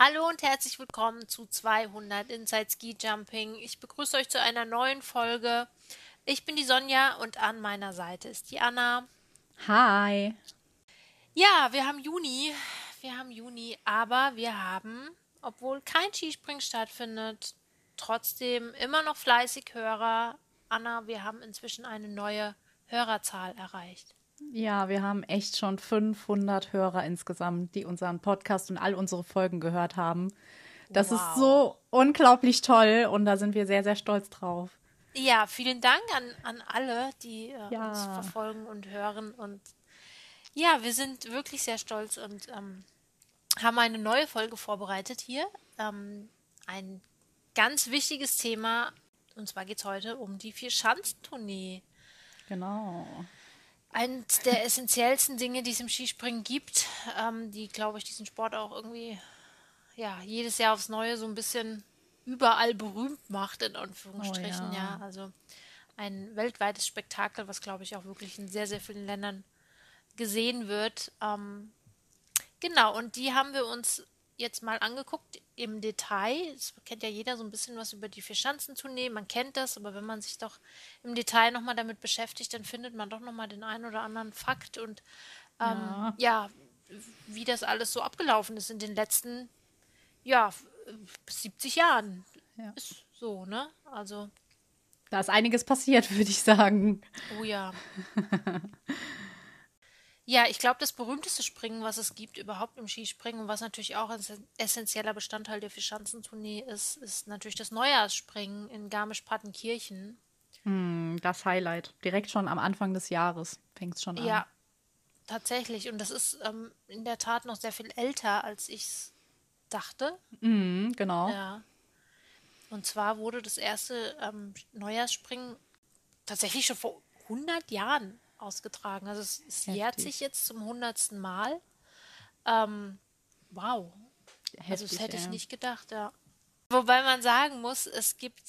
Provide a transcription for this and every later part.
Hallo und herzlich willkommen zu 200 Inside Ski Jumping. Ich begrüße euch zu einer neuen Folge. Ich bin die Sonja und an meiner Seite ist die Anna. Hi. Ja, wir haben Juni. Wir haben Juni, aber wir haben, obwohl kein Skispringen stattfindet, trotzdem immer noch fleißig Hörer. Anna, wir haben inzwischen eine neue Hörerzahl erreicht. Ja, wir haben echt schon 500 Hörer insgesamt, die unseren Podcast und all unsere Folgen gehört haben. Das wow. ist so unglaublich toll und da sind wir sehr, sehr stolz drauf. Ja, vielen Dank an, an alle, die äh, ja. uns verfolgen und hören. Und ja, wir sind wirklich sehr stolz und ähm, haben eine neue Folge vorbereitet hier. Ähm, ein ganz wichtiges Thema. Und zwar geht es heute um die Vier-Schanzentournee. Genau eines der essentiellsten Dinge, die es im Skispringen gibt, ähm, die, glaube ich, diesen Sport auch irgendwie ja, jedes Jahr aufs Neue so ein bisschen überall berühmt macht, in Anführungsstrichen. Oh, ja. ja. also ein weltweites Spektakel, was, glaube ich, auch wirklich in sehr, sehr vielen Ländern gesehen wird. Ähm, genau, und die haben wir uns jetzt mal angeguckt im Detail. Es kennt ja jeder so ein bisschen was über die Vierschanzentournee. Man kennt das, aber wenn man sich doch im Detail nochmal damit beschäftigt, dann findet man doch nochmal den einen oder anderen Fakt und ähm, ja. ja. wie das alles so abgelaufen ist in den letzten, ja, 70 Jahren. Ja. Ist so, ne? Also. Da ist einiges passiert, würde ich sagen. Oh ja. Ja, ich glaube, das berühmteste Springen, was es gibt überhaupt im Skispringen und was natürlich auch ein essentieller Bestandteil der Vierschanzentournee ist, ist natürlich das Neujahrsspringen in Garmisch-Partenkirchen. Hm, das Highlight. Direkt schon am Anfang des Jahres fängt es schon an. Ja, tatsächlich. Und das ist ähm, in der Tat noch sehr viel älter, als ich es dachte. Mhm, genau. Ja. Und zwar wurde das erste ähm, Neujahrsspringen tatsächlich schon vor 100 Jahren ausgetragen. Also es, es jährt sich jetzt zum hundertsten Mal. Ähm, wow. Heftig, also das hätte ja. ich nicht gedacht, ja. Wobei man sagen muss, es gibt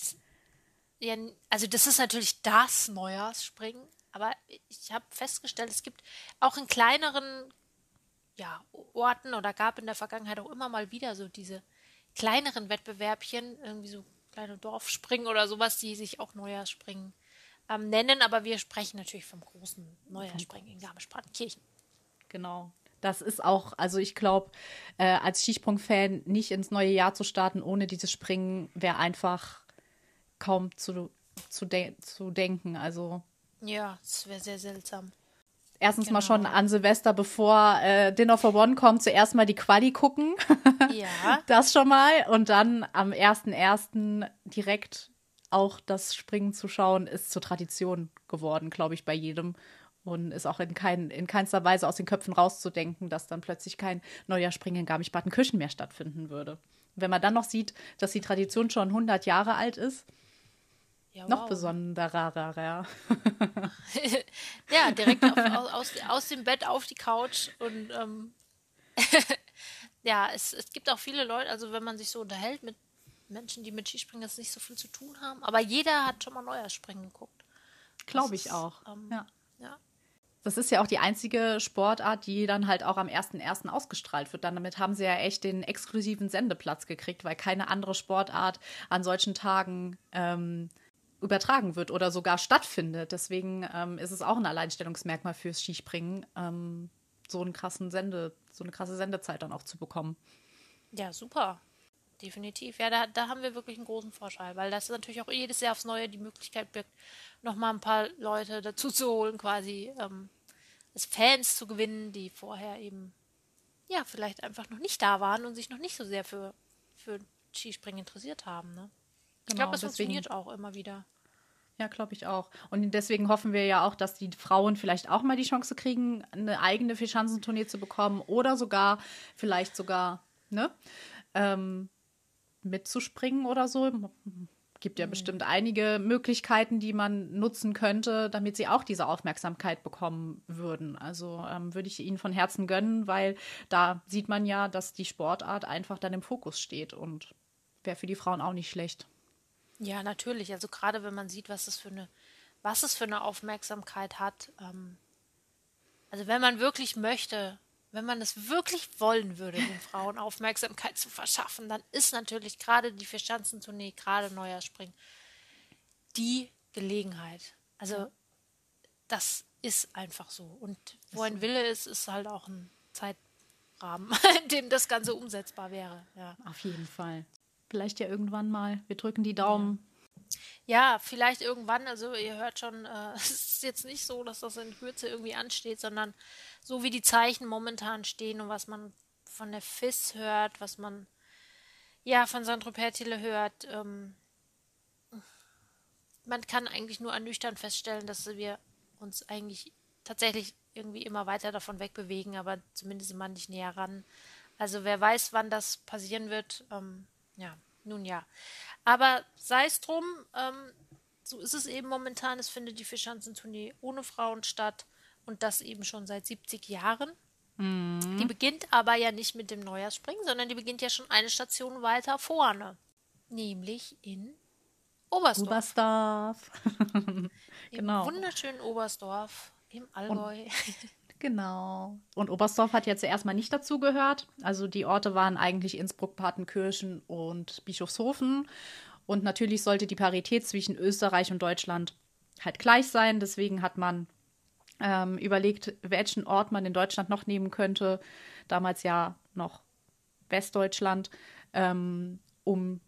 ja, also das ist natürlich das Neujahrsspringen, aber ich habe festgestellt, es gibt auch in kleineren ja, Orten oder gab in der Vergangenheit auch immer mal wieder so diese kleineren Wettbewerbchen, irgendwie so kleine Dorfspringen oder sowas, die sich auch Neujahrsspringen ähm, nennen, aber wir sprechen natürlich vom großen Neujahrspringen in Garmisch-Partenkirchen. Genau. Das ist auch, also ich glaube, äh, als Skisprung-Fan nicht ins neue Jahr zu starten ohne dieses Springen wäre einfach kaum zu, zu, de zu denken. Also. Ja, es wäre sehr seltsam. Erstens genau. mal schon an Silvester, bevor äh, Dinner for One kommt, zuerst mal die Quali gucken. Ja. das schon mal. Und dann am 1.1. direkt auch das Springen zu schauen, ist zur Tradition geworden, glaube ich, bei jedem. Und ist auch in, kein, in keinster Weise aus den Köpfen rauszudenken, dass dann plötzlich kein neuer Springen in Garmisch-Partenkirchen mehr stattfinden würde. Wenn man dann noch sieht, dass die Tradition schon 100 Jahre alt ist, ja, wow. noch besonderer. ja, direkt auf, aus, aus dem Bett auf die Couch und ähm, ja, es, es gibt auch viele Leute, also wenn man sich so unterhält mit Menschen, die mit Skispringen jetzt nicht so viel zu tun haben. Aber jeder hat schon mal Neujahrspringen geguckt. Glaube ich auch. Ähm, ja. ja. Das ist ja auch die einzige Sportart, die dann halt auch am 1.1. ausgestrahlt wird. Dann damit haben sie ja echt den exklusiven Sendeplatz gekriegt, weil keine andere Sportart an solchen Tagen ähm, übertragen wird oder sogar stattfindet. Deswegen ähm, ist es auch ein Alleinstellungsmerkmal fürs Skispringen, ähm, so einen krassen Sende, so eine krasse Sendezeit dann auch zu bekommen. Ja, super definitiv. Ja, da, da haben wir wirklich einen großen Vorteil, weil das natürlich auch jedes Jahr aufs Neue die Möglichkeit birgt, nochmal ein paar Leute dazu zu holen, quasi ähm, als Fans zu gewinnen, die vorher eben, ja, vielleicht einfach noch nicht da waren und sich noch nicht so sehr für, für Skispringen interessiert haben. Ne? Ich genau, glaube, das deswegen, funktioniert auch immer wieder. Ja, glaube ich auch. Und deswegen hoffen wir ja auch, dass die Frauen vielleicht auch mal die Chance kriegen, eine eigene Vierschanzentournee zu bekommen oder sogar, vielleicht sogar, ne? Ähm, mitzuspringen oder so. Gibt ja mhm. bestimmt einige Möglichkeiten, die man nutzen könnte, damit sie auch diese Aufmerksamkeit bekommen würden. Also ähm, würde ich ihnen von Herzen gönnen, weil da sieht man ja, dass die Sportart einfach dann im Fokus steht und wäre für die Frauen auch nicht schlecht. Ja, natürlich. Also gerade wenn man sieht, was es für eine, was es für eine Aufmerksamkeit hat. Ähm, also wenn man wirklich möchte, wenn man es wirklich wollen würde, den Frauen Aufmerksamkeit zu verschaffen, dann ist natürlich gerade die Vierschanzentournee, gerade Neujahrspringen, die Gelegenheit. Also das ist einfach so. Und wo ein Wille ist, ist halt auch ein Zeitrahmen, in dem das Ganze umsetzbar wäre. Ja. Auf jeden Fall. Vielleicht ja irgendwann mal. Wir drücken die Daumen. Ja, vielleicht irgendwann. Also ihr hört schon, äh, es ist jetzt nicht so, dass das in Kürze irgendwie ansteht, sondern so wie die Zeichen momentan stehen und was man von der FIS hört, was man ja von Sandro Pertile hört, ähm, man kann eigentlich nur ernüchternd feststellen, dass wir uns eigentlich tatsächlich irgendwie immer weiter davon wegbewegen, aber zumindest immer nicht näher ran. Also wer weiß, wann das passieren wird. Ähm, ja, nun ja. Aber sei es drum, ähm, so ist es eben momentan. Es findet die Fischschanzentournee ohne Frauen statt und das eben schon seit 70 Jahren. Mhm. Die beginnt aber ja nicht mit dem Neujahrsspringen, sondern die beginnt ja schon eine Station weiter vorne, nämlich in Oberstdorf. Oberstdorf. genau. Im wunderschönen Oberstdorf im Allgäu. Und, genau. Und Oberstdorf hat ja zuerst mal nicht dazugehört. Also die Orte waren eigentlich Innsbruck, Partenkirchen und Bischofshofen. Und natürlich sollte die Parität zwischen Österreich und Deutschland halt gleich sein. Deswegen hat man ähm, überlegt, welchen Ort man in Deutschland noch nehmen könnte. Damals ja noch Westdeutschland, ähm, um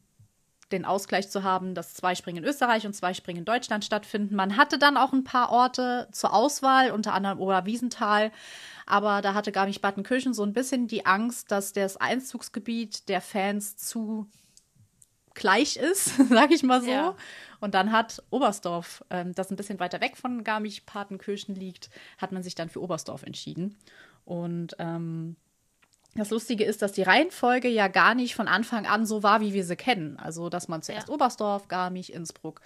den Ausgleich zu haben, dass zwei Springen in Österreich und zwei Springen in Deutschland stattfinden. Man hatte dann auch ein paar Orte zur Auswahl, unter anderem Oberwiesenthal. Aber da hatte Garmisch-Partenkirchen so ein bisschen die Angst, dass das Einzugsgebiet der Fans zu gleich ist, sag ich mal so. Ja. Und dann hat Oberstdorf, ähm, das ein bisschen weiter weg von Garmisch-Partenkirchen liegt, hat man sich dann für Oberstdorf entschieden. Und ähm, das Lustige ist, dass die Reihenfolge ja gar nicht von Anfang an so war, wie wir sie kennen. Also, dass man zuerst ja. Oberstdorf, Garmisch, Innsbruck,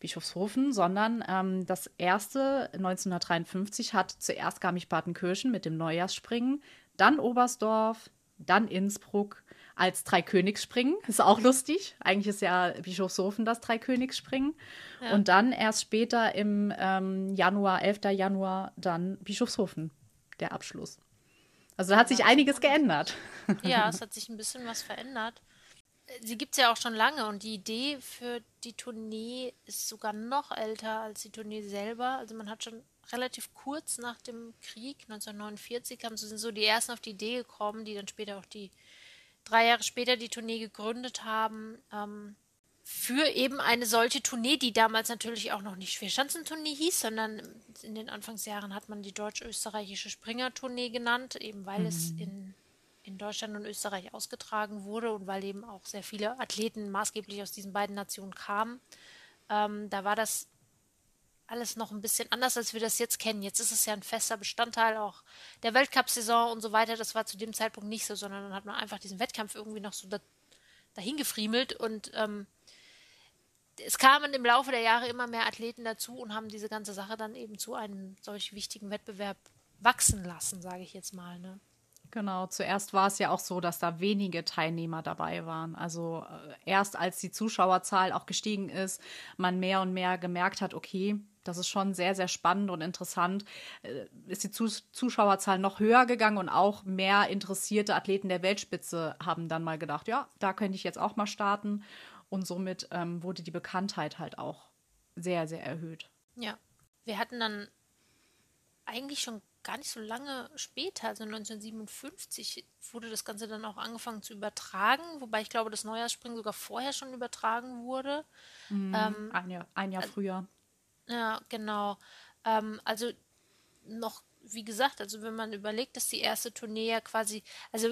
Bischofshofen, sondern ähm, das erste 1953 hat zuerst Garmisch-Partenkirchen mit dem Neujahrsspringen, dann Oberstdorf, dann Innsbruck als Dreikönigsspringen. Ist auch lustig. Eigentlich ist ja Bischofshofen das Dreikönigsspringen. Ja. Und dann erst später im ähm, Januar, 11. Januar, dann Bischofshofen, der Abschluss. Also da hat sich einiges geändert. Ja, es hat sich ein bisschen was verändert. Sie gibt es ja auch schon lange und die Idee für die Tournee ist sogar noch älter als die Tournee selber. Also man hat schon relativ kurz nach dem Krieg, 1949, haben, sind so die ersten auf die Idee gekommen, die dann später auch die drei Jahre später die Tournee gegründet haben. Ähm, für eben eine solche Tournee, die damals natürlich auch noch nicht Vierschanzentournee hieß, sondern in den Anfangsjahren hat man die deutsch-österreichische Springer-Tournee genannt, eben weil mhm. es in, in Deutschland und Österreich ausgetragen wurde und weil eben auch sehr viele Athleten maßgeblich aus diesen beiden Nationen kamen. Ähm, da war das alles noch ein bisschen anders, als wir das jetzt kennen. Jetzt ist es ja ein fester Bestandteil auch der Weltcup-Saison und so weiter. Das war zu dem Zeitpunkt nicht so, sondern dann hat man einfach diesen Wettkampf irgendwie noch so da, dahin gefriemelt und ähm, es kamen im Laufe der Jahre immer mehr Athleten dazu und haben diese ganze Sache dann eben zu einem solch wichtigen Wettbewerb wachsen lassen, sage ich jetzt mal. Ne? Genau, zuerst war es ja auch so, dass da wenige Teilnehmer dabei waren. Also äh, erst als die Zuschauerzahl auch gestiegen ist, man mehr und mehr gemerkt hat, okay, das ist schon sehr, sehr spannend und interessant, äh, ist die Zuschauerzahl noch höher gegangen und auch mehr interessierte Athleten der Weltspitze haben dann mal gedacht, ja, da könnte ich jetzt auch mal starten. Und somit ähm, wurde die Bekanntheit halt auch sehr, sehr erhöht. Ja, wir hatten dann eigentlich schon gar nicht so lange später, also 1957, wurde das Ganze dann auch angefangen zu übertragen, wobei ich glaube, das Neujahrsspringen sogar vorher schon übertragen wurde. Mm, ähm, ein, Jahr, ein Jahr früher. Ja, genau. Ähm, also noch, wie gesagt, also wenn man überlegt, dass die erste Tournee ja quasi, also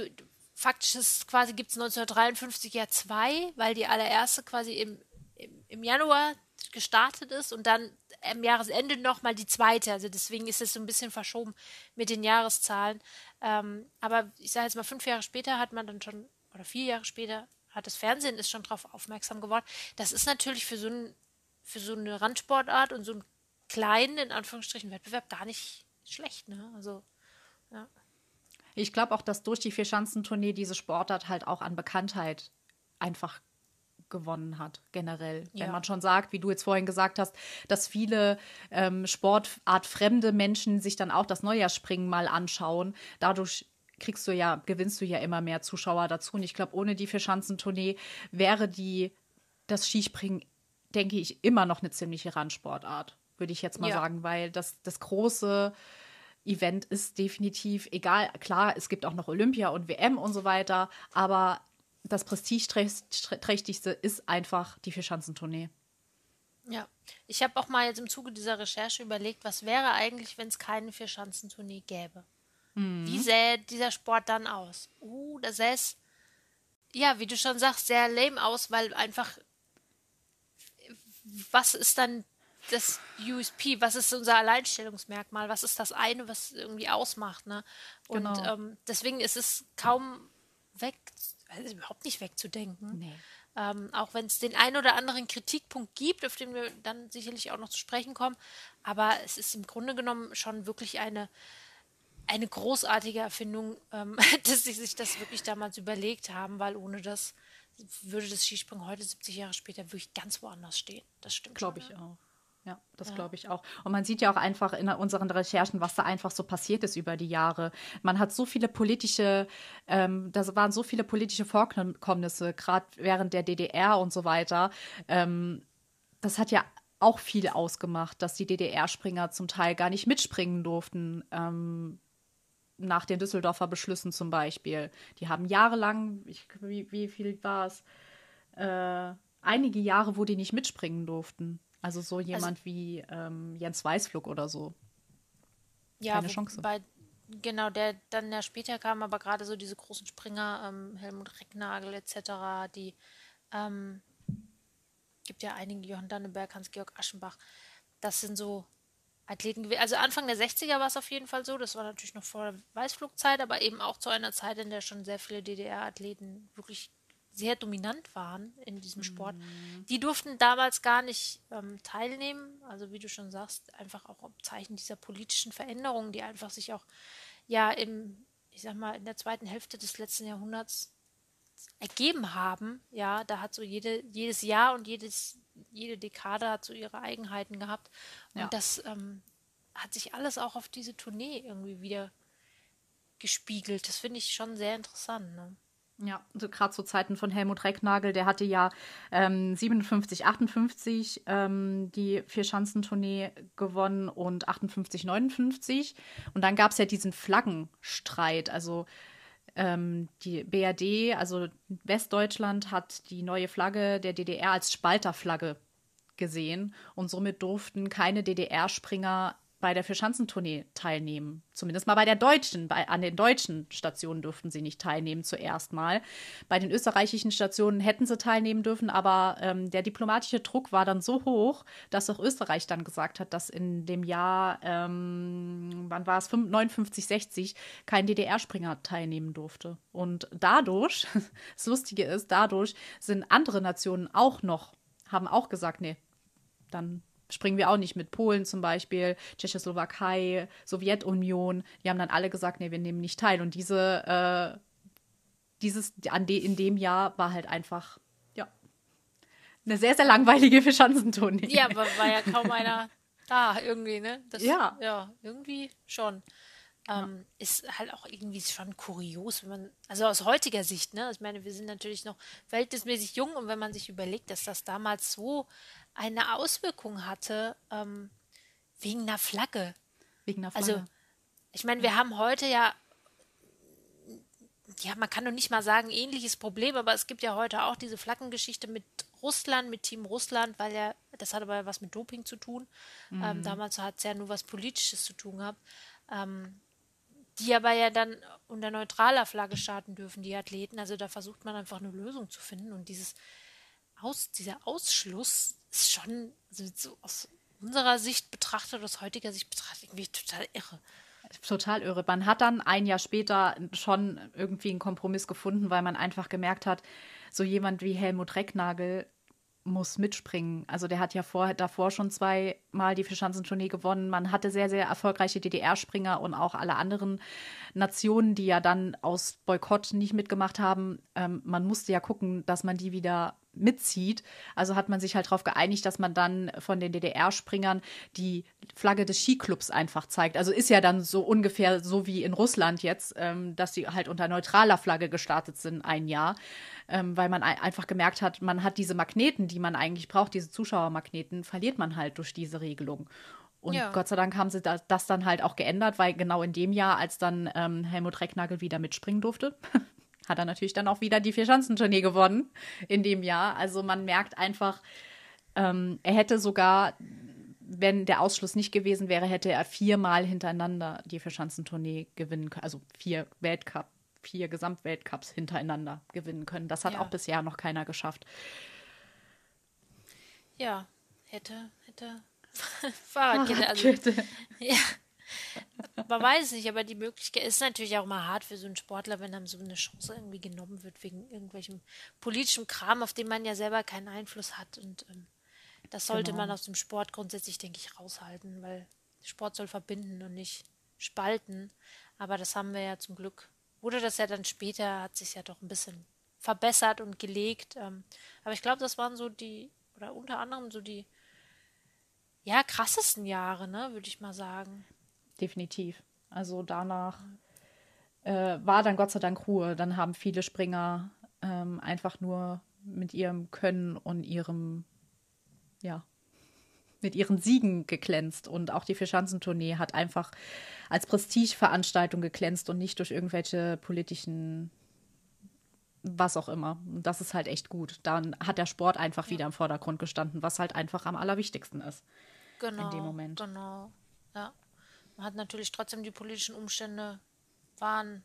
faktisch ist quasi gibt es 1953 ja zwei, weil die allererste quasi im, im, im Januar gestartet ist und dann am Jahresende nochmal die zweite. Also deswegen ist es so ein bisschen verschoben mit den Jahreszahlen. Ähm, aber ich sage jetzt mal, fünf Jahre später hat man dann schon, oder vier Jahre später, hat das Fernsehen ist schon darauf aufmerksam geworden. Das ist natürlich für so, ein, für so eine Randsportart und so einen kleinen, in Anführungsstrichen, Wettbewerb gar nicht schlecht. Ne? Also, ja. Ich glaube auch, dass durch die Vierschanzentournee diese Sportart halt auch an Bekanntheit einfach gewonnen hat, generell. Ja. Wenn man schon sagt, wie du jetzt vorhin gesagt hast, dass viele ähm, sportartfremde Menschen sich dann auch das Neujahrsspringen mal anschauen. Dadurch kriegst du ja, gewinnst du ja immer mehr Zuschauer dazu. Und ich glaube, ohne die Vierschanzentournee wäre die, das Skispringen, denke ich, immer noch eine ziemliche Randsportart, würde ich jetzt mal ja. sagen, weil das, das große Event ist definitiv egal. Klar, es gibt auch noch Olympia und WM und so weiter, aber das prestigeträchtigste ist einfach die Vierschanzentournee. Ja, ich habe auch mal jetzt im Zuge dieser Recherche überlegt, was wäre eigentlich, wenn es keine Vierschanzentournee gäbe? Mhm. Wie sähe dieser Sport dann aus? Uh, da sähe es, ja, wie du schon sagst, sehr lame aus, weil einfach, was ist dann das USP? Was ist unser Alleinstellungsmerkmal? Was ist das eine, was irgendwie ausmacht? Ne? Und genau. ähm, deswegen ist es kaum weg, also überhaupt nicht wegzudenken. Nee. Ähm, auch wenn es den einen oder anderen Kritikpunkt gibt, auf den wir dann sicherlich auch noch zu sprechen kommen. Aber es ist im Grunde genommen schon wirklich eine, eine großartige Erfindung, ähm, dass sie sich das wirklich damals überlegt haben, weil ohne das würde das Skispringen heute, 70 Jahre später, wirklich ganz woanders stehen. Das stimmt. Glaube ich auch. Ja, das ja. glaube ich auch. Und man sieht ja auch einfach in unseren Recherchen, was da einfach so passiert ist über die Jahre. Man hat so viele politische, ähm, da waren so viele politische Vorkommnisse, gerade während der DDR und so weiter. Ähm, das hat ja auch viel ausgemacht, dass die DDR-Springer zum Teil gar nicht mitspringen durften. Ähm, nach den Düsseldorfer Beschlüssen zum Beispiel. Die haben jahrelang, ich, wie, wie viel war es? Äh, einige Jahre, wo die nicht mitspringen durften. Also so also jemand also, wie ähm, Jens Weißflug oder so. Ja, Keine Chance. Bei, genau, der dann ja später kam, aber gerade so diese großen Springer, ähm, Helmut Recknagel etc., die ähm, gibt ja einige, Johann Danneberg, Hans-Georg Aschenbach, das sind so Athleten Also Anfang der 60er war es auf jeden Fall so, das war natürlich noch vor der Weißflugzeit, aber eben auch zu einer Zeit, in der schon sehr viele DDR-Athleten wirklich sehr dominant waren in diesem Sport, mhm. die durften damals gar nicht ähm, teilnehmen. Also wie du schon sagst, einfach auch im Zeichen dieser politischen Veränderungen, die einfach sich auch ja im, ich sag mal, in der zweiten Hälfte des letzten Jahrhunderts ergeben haben. Ja, da hat so jede, jedes Jahr und jedes, jede Dekade hat so ihre Eigenheiten gehabt. Und ja. das ähm, hat sich alles auch auf diese Tournee irgendwie wieder gespiegelt. Das finde ich schon sehr interessant. Ne? Ja, also gerade zu Zeiten von Helmut Recknagel, der hatte ja ähm, 57, 58 ähm, die Vierschanzentournee gewonnen und 58, 59. Und dann gab es ja diesen Flaggenstreit. Also ähm, die BRD, also Westdeutschland, hat die neue Flagge der DDR als Spalterflagge gesehen und somit durften keine DDR-Springer bei der Vierschanzentournee teilnehmen. Zumindest mal bei der deutschen, bei, an den deutschen Stationen durften sie nicht teilnehmen zuerst mal. Bei den österreichischen Stationen hätten sie teilnehmen dürfen, aber ähm, der diplomatische Druck war dann so hoch, dass auch Österreich dann gesagt hat, dass in dem Jahr, ähm, wann war es, 59, 60, kein DDR-Springer teilnehmen durfte. Und dadurch, das Lustige ist, dadurch sind andere Nationen auch noch, haben auch gesagt, nee, dann springen wir auch nicht mit. Polen zum Beispiel, Tschechoslowakei, Sowjetunion, die haben dann alle gesagt, nee, wir nehmen nicht teil. Und diese, äh, dieses, an de, in dem Jahr war halt einfach, ja, eine sehr, sehr langweilige Verschanzentournee. Ja, aber war ja kaum einer da irgendwie, ne? Das, ja. Ja, irgendwie schon. Ähm, ist halt auch irgendwie schon kurios, wenn man, also aus heutiger Sicht, ne? Ich meine, wir sind natürlich noch verhältnismäßig jung und wenn man sich überlegt, dass das damals so eine Auswirkung hatte, ähm, wegen einer Flagge. Wegen einer Flagge. Also, ich meine, wir haben heute ja, ja, man kann doch nicht mal sagen, ähnliches Problem, aber es gibt ja heute auch diese Flaggengeschichte mit Russland, mit Team Russland, weil ja, das hat aber was mit Doping zu tun. Ähm, mhm. Ähm, damals hat es ja nur was Politisches zu tun gehabt. Ähm, die aber ja dann unter neutraler Flagge starten dürfen, die Athleten. Also da versucht man einfach eine Lösung zu finden. Und dieses aus, dieser Ausschluss ist schon also so aus unserer Sicht betrachtet, aus heutiger Sicht betrachtet, irgendwie total irre. Total irre. Man hat dann ein Jahr später schon irgendwie einen Kompromiss gefunden, weil man einfach gemerkt hat, so jemand wie Helmut Recknagel muss mitspringen. Also der hat ja vor, davor schon zwei Mal die Vierschanzentournee gewonnen. Man hatte sehr, sehr erfolgreiche DDR-Springer und auch alle anderen Nationen, die ja dann aus Boykott nicht mitgemacht haben. Ähm, man musste ja gucken, dass man die wieder mitzieht. Also hat man sich halt darauf geeinigt, dass man dann von den DDR-Springern die Flagge des Skiclubs einfach zeigt. Also ist ja dann so ungefähr so wie in Russland jetzt, ähm, dass sie halt unter neutraler Flagge gestartet sind ein Jahr, ähm, weil man einfach gemerkt hat, man hat diese Magneten, die man eigentlich braucht, diese Zuschauermagneten, verliert man halt durch diese Regelung. Und ja. Gott sei Dank haben sie das, das, dann halt auch geändert, weil genau in dem Jahr, als dann ähm, Helmut Recknagel wieder mitspringen durfte, hat er natürlich dann auch wieder die Vierschanzentournee gewonnen in dem Jahr. Also man merkt einfach, ähm, er hätte sogar, wenn der Ausschluss nicht gewesen wäre, hätte er viermal hintereinander die Vierschanzentournee gewinnen können. Also vier Weltcup, vier Gesamtweltcups hintereinander gewinnen können. Das hat ja. auch bisher noch keiner geschafft. Ja, hätte, hätte. Fahrradkette. Also, ja, man weiß es nicht, aber die Möglichkeit ist natürlich auch mal hart für so einen Sportler, wenn dann so eine Chance irgendwie genommen wird wegen irgendwelchem politischem Kram, auf den man ja selber keinen Einfluss hat. Und ähm, das sollte genau. man aus dem Sport grundsätzlich, denke ich, raushalten, weil Sport soll verbinden und nicht spalten. Aber das haben wir ja zum Glück. Wurde das ja dann später, hat sich ja doch ein bisschen verbessert und gelegt. Ähm, aber ich glaube, das waren so die, oder unter anderem so die, ja, krassesten Jahre, ne, würde ich mal sagen definitiv. Also danach äh, war dann Gott sei Dank Ruhe. Dann haben viele Springer ähm, einfach nur mit ihrem Können und ihrem, ja, mit ihren Siegen geglänzt. Und auch die Vierschanzentournee hat einfach als Prestigeveranstaltung geglänzt und nicht durch irgendwelche politischen was auch immer. Das ist halt echt gut. Dann hat der Sport einfach ja. wieder im Vordergrund gestanden, was halt einfach am allerwichtigsten ist. Genau. In dem Moment. Genau. Ja. Man hat natürlich trotzdem die politischen Umstände waren,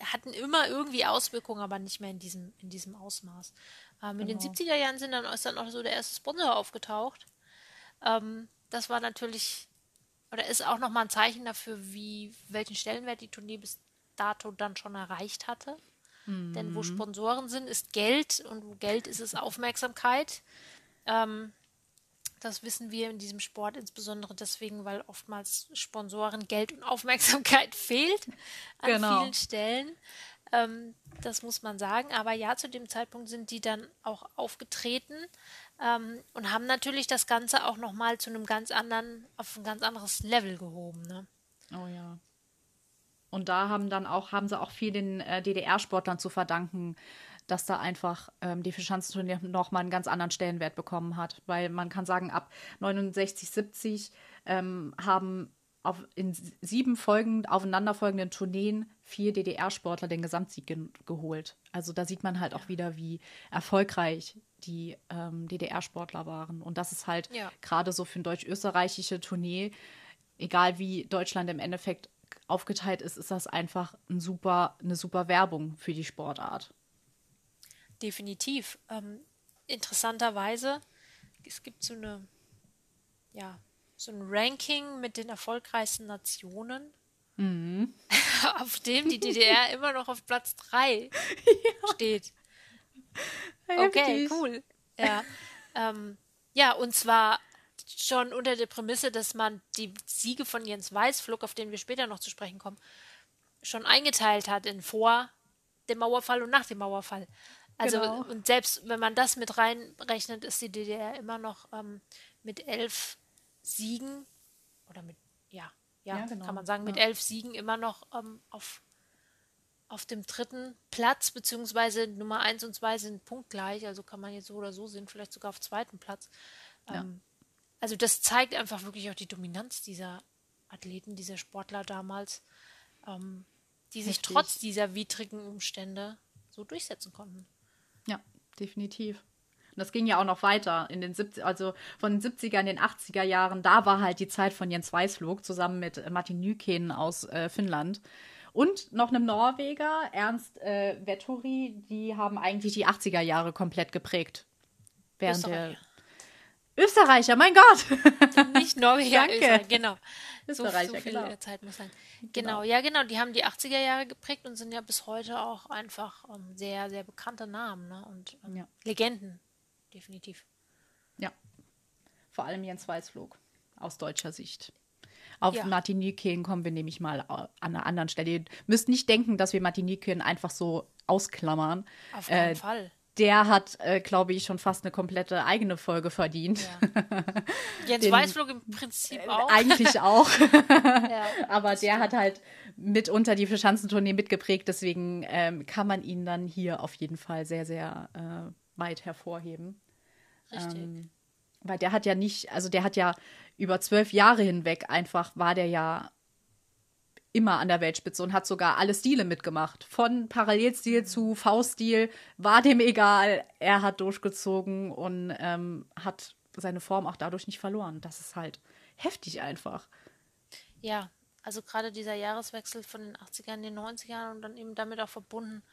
hatten immer irgendwie Auswirkungen, aber nicht mehr in diesem, in diesem Ausmaß. Ähm, genau. In den 70er genau. Jahren sind dann, ist dann auch so der erste Sponsor aufgetaucht. Ähm, das war natürlich, oder ist auch nochmal ein Zeichen dafür, wie, welchen Stellenwert die Tournee bis dato dann schon erreicht hatte. Mhm. Denn wo mhm. Sponsoren sind, ist Geld und wo Geld ist, ist Aufmerksamkeit. Ähm, das wissen wir in diesem Sport insbesondere deswegen, weil oftmals Sponsoren Geld und Aufmerksamkeit fehlt an genau. vielen Stellen. Ähm, das muss man sagen. Aber ja, zu dem Zeitpunkt sind die dann auch aufgetreten ähm, und haben natürlich das Ganze auch nochmal zu einem ganz anderen, auf ein ganz anderes Level gehoben. Ne? Oh ja. Und da haben dann auch, haben sie auch viel den äh, DDR-Sportlern zu verdanken, dass da einfach ähm, die Vierschanzenturnier nochmal einen ganz anderen Stellenwert bekommen hat. Weil man kann sagen, ab 69, 70 ähm, haben auf, in sieben Folgen aufeinanderfolgenden Tourneen vier DDR-Sportler den Gesamtsieg ge geholt. Also da sieht man halt auch wieder, wie erfolgreich die ähm, DDR-Sportler waren. Und das ist halt ja. gerade so für eine deutsch-österreichische Tournee, egal wie Deutschland im Endeffekt aufgeteilt ist, ist das einfach ein super, eine super Werbung für die Sportart definitiv. Ähm, interessanterweise, es gibt so eine, ja, so ein Ranking mit den erfolgreichsten Nationen, mhm. auf dem die DDR immer noch auf Platz 3 ja. steht. Okay, cool. Ja. Ähm, ja, und zwar schon unter der Prämisse, dass man die Siege von Jens Weißflug, auf den wir später noch zu sprechen kommen, schon eingeteilt hat in vor dem Mauerfall und nach dem Mauerfall. Also, genau. und selbst wenn man das mit reinrechnet, ist die DDR immer noch ähm, mit elf Siegen oder mit, ja, ja, ja genau. kann man sagen, mit ja. elf Siegen immer noch ähm, auf, auf dem dritten Platz, beziehungsweise Nummer eins und zwei sind punktgleich, also kann man jetzt so oder so sehen, vielleicht sogar auf zweiten Platz. Ja. Ähm, also das zeigt einfach wirklich auch die Dominanz dieser Athleten, dieser Sportler damals, ähm, die sich Richtig. trotz dieser widrigen Umstände so durchsetzen konnten. Ja, definitiv. Und das ging ja auch noch weiter in den 70, also von den 70er in den 80er Jahren. Da war halt die Zeit von Jens Weißflug zusammen mit Martin Nykänen aus äh, Finnland. Und noch einem Norweger, Ernst äh, Vettori, die haben eigentlich die 80er Jahre komplett geprägt. Während der Österreicher, mein Gott! Nicht Norweger, Danke. genau. Österreicher, so, so viel genau. Zeit muss sein. Genau. genau. ja genau, die haben die 80er Jahre geprägt und sind ja bis heute auch einfach um, ähm, sehr, sehr bekannte Namen ne? und um, ähm, ja. Legenden, definitiv. Ja, vor allem Jens Weißflug. aus deutscher Sicht. Auf Ja. Martin Nykeen kommen wir nämlich mal an einer anderen Stelle. Ihr müsst nicht denken, dass wir Martin Nykeen einfach so ausklammern. Auf keinen Äh, Fall. Der hat, äh, glaube ich, schon fast eine komplette eigene Folge verdient. Ja. Jens den- Weißflug im Prinzip auch. Eigentlich auch. Ja. Aber der hat halt mitunter die Verschanzentournee mitgeprägt. Deswegen ähm, kann man ihn dann hier auf jeden Fall sehr, sehr äh, weit hervorheben. Richtig. Ähm, weil der hat ja nicht, also der hat ja über zwölf Jahre hinweg einfach, war der ja immer an der Weltspitze und hat sogar alle Stile mitgemacht. Von Parallelstil zu V-Stil, war dem egal. Er hat durchgezogen und ähm, hat seine Form auch dadurch nicht verloren. Das ist halt heftig einfach. Ja, also gerade dieser Jahreswechsel von den 80ern in den 90ern und dann eben damit auch verbunden,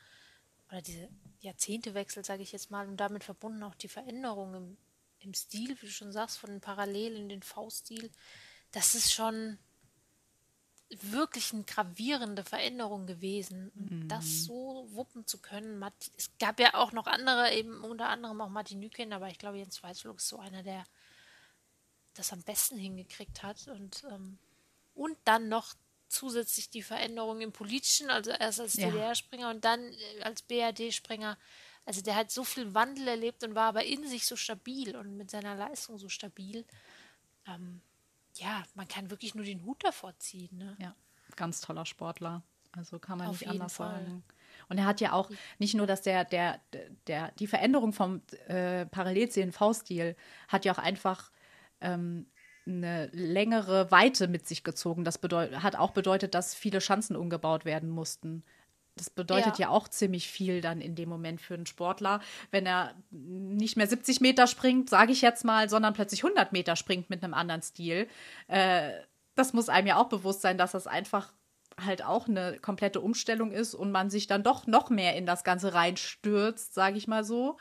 oder diese Jahrzehntewechsel, sage ich jetzt mal, und damit verbunden auch die Veränderung im, im Stil, wie du schon sagst, von den Parallel in den V-Stil. Das ist schon wirklich eine gravierende Veränderung gewesen. Und das so wuppen zu können, es gab ja auch noch andere, eben unter anderem auch Martin Nüken, aber ich glaube, Jens Weißflug ist so einer, der das am besten hingekriegt hat und ähm, und dann noch zusätzlich die Veränderung im Politischen, also erst als Ja. DDR-Springer und dann äh, als BRD-Springer. Also der hat so viel Wandel erlebt und war aber in sich so stabil und mit seiner Leistung so stabil. Ähm, ja, man kann wirklich nur den Hut davor ziehen. Ne? Ja, ganz toller Sportler. Also kann man Auf nicht anders Fall. sagen. Und er hat ja auch nicht nur, dass der, der, der, die Veränderung vom äh, Parallelzielen V-Stil hat ja auch einfach ähm, eine längere Weite mit sich gezogen. Das hat auch bedeutet, dass viele Schanzen umgebaut werden mussten. Das bedeutet ja. Ja. auch ziemlich viel dann in dem Moment für einen Sportler, wenn er nicht mehr 70 Meter springt, sage ich jetzt mal, sondern plötzlich 100 Meter springt mit einem anderen Stil. Äh, das muss einem ja auch bewusst sein, dass das einfach halt auch eine komplette Umstellung ist und man sich dann doch noch mehr in das Ganze reinstürzt, sage ich mal so.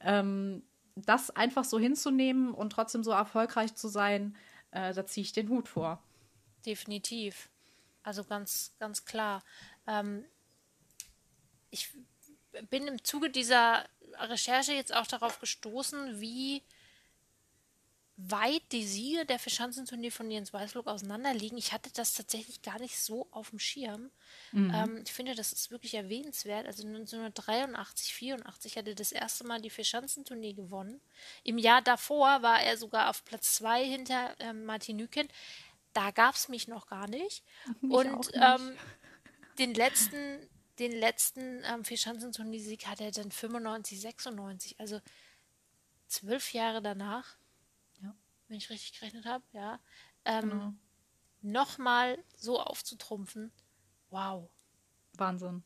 Ähm, das einfach so hinzunehmen und trotzdem so erfolgreich zu sein, äh, da ziehe ich den Hut vor. Definitiv. Also ganz, ganz klar. Ähm, ich bin im Zuge dieser Recherche jetzt auch darauf gestoßen, wie weit die Siege der Verschanzenturnier von Jens Weißflug auseinanderliegen. Ich hatte das tatsächlich gar nicht so auf dem Schirm. Ähm, ich finde, das ist wirklich erwähnenswert. Also 1983, 84 hat er das erste Mal die Verschanzentournee gewonnen. Im Jahr davor war er sogar auf Platz zwei hinter ähm, Martin Nüken. Da gab es mich noch gar nicht. Mich Und nicht. ähm, den letzten, den letzten ähm, Vierschanzenturnier-Sieg hat er dann 95, 96. Also zwölf Jahre danach, Ja. wenn ich richtig gerechnet habe, ja. Ähm, Genau. Nochmal so aufzutrumpfen. Wow. Wahnsinn.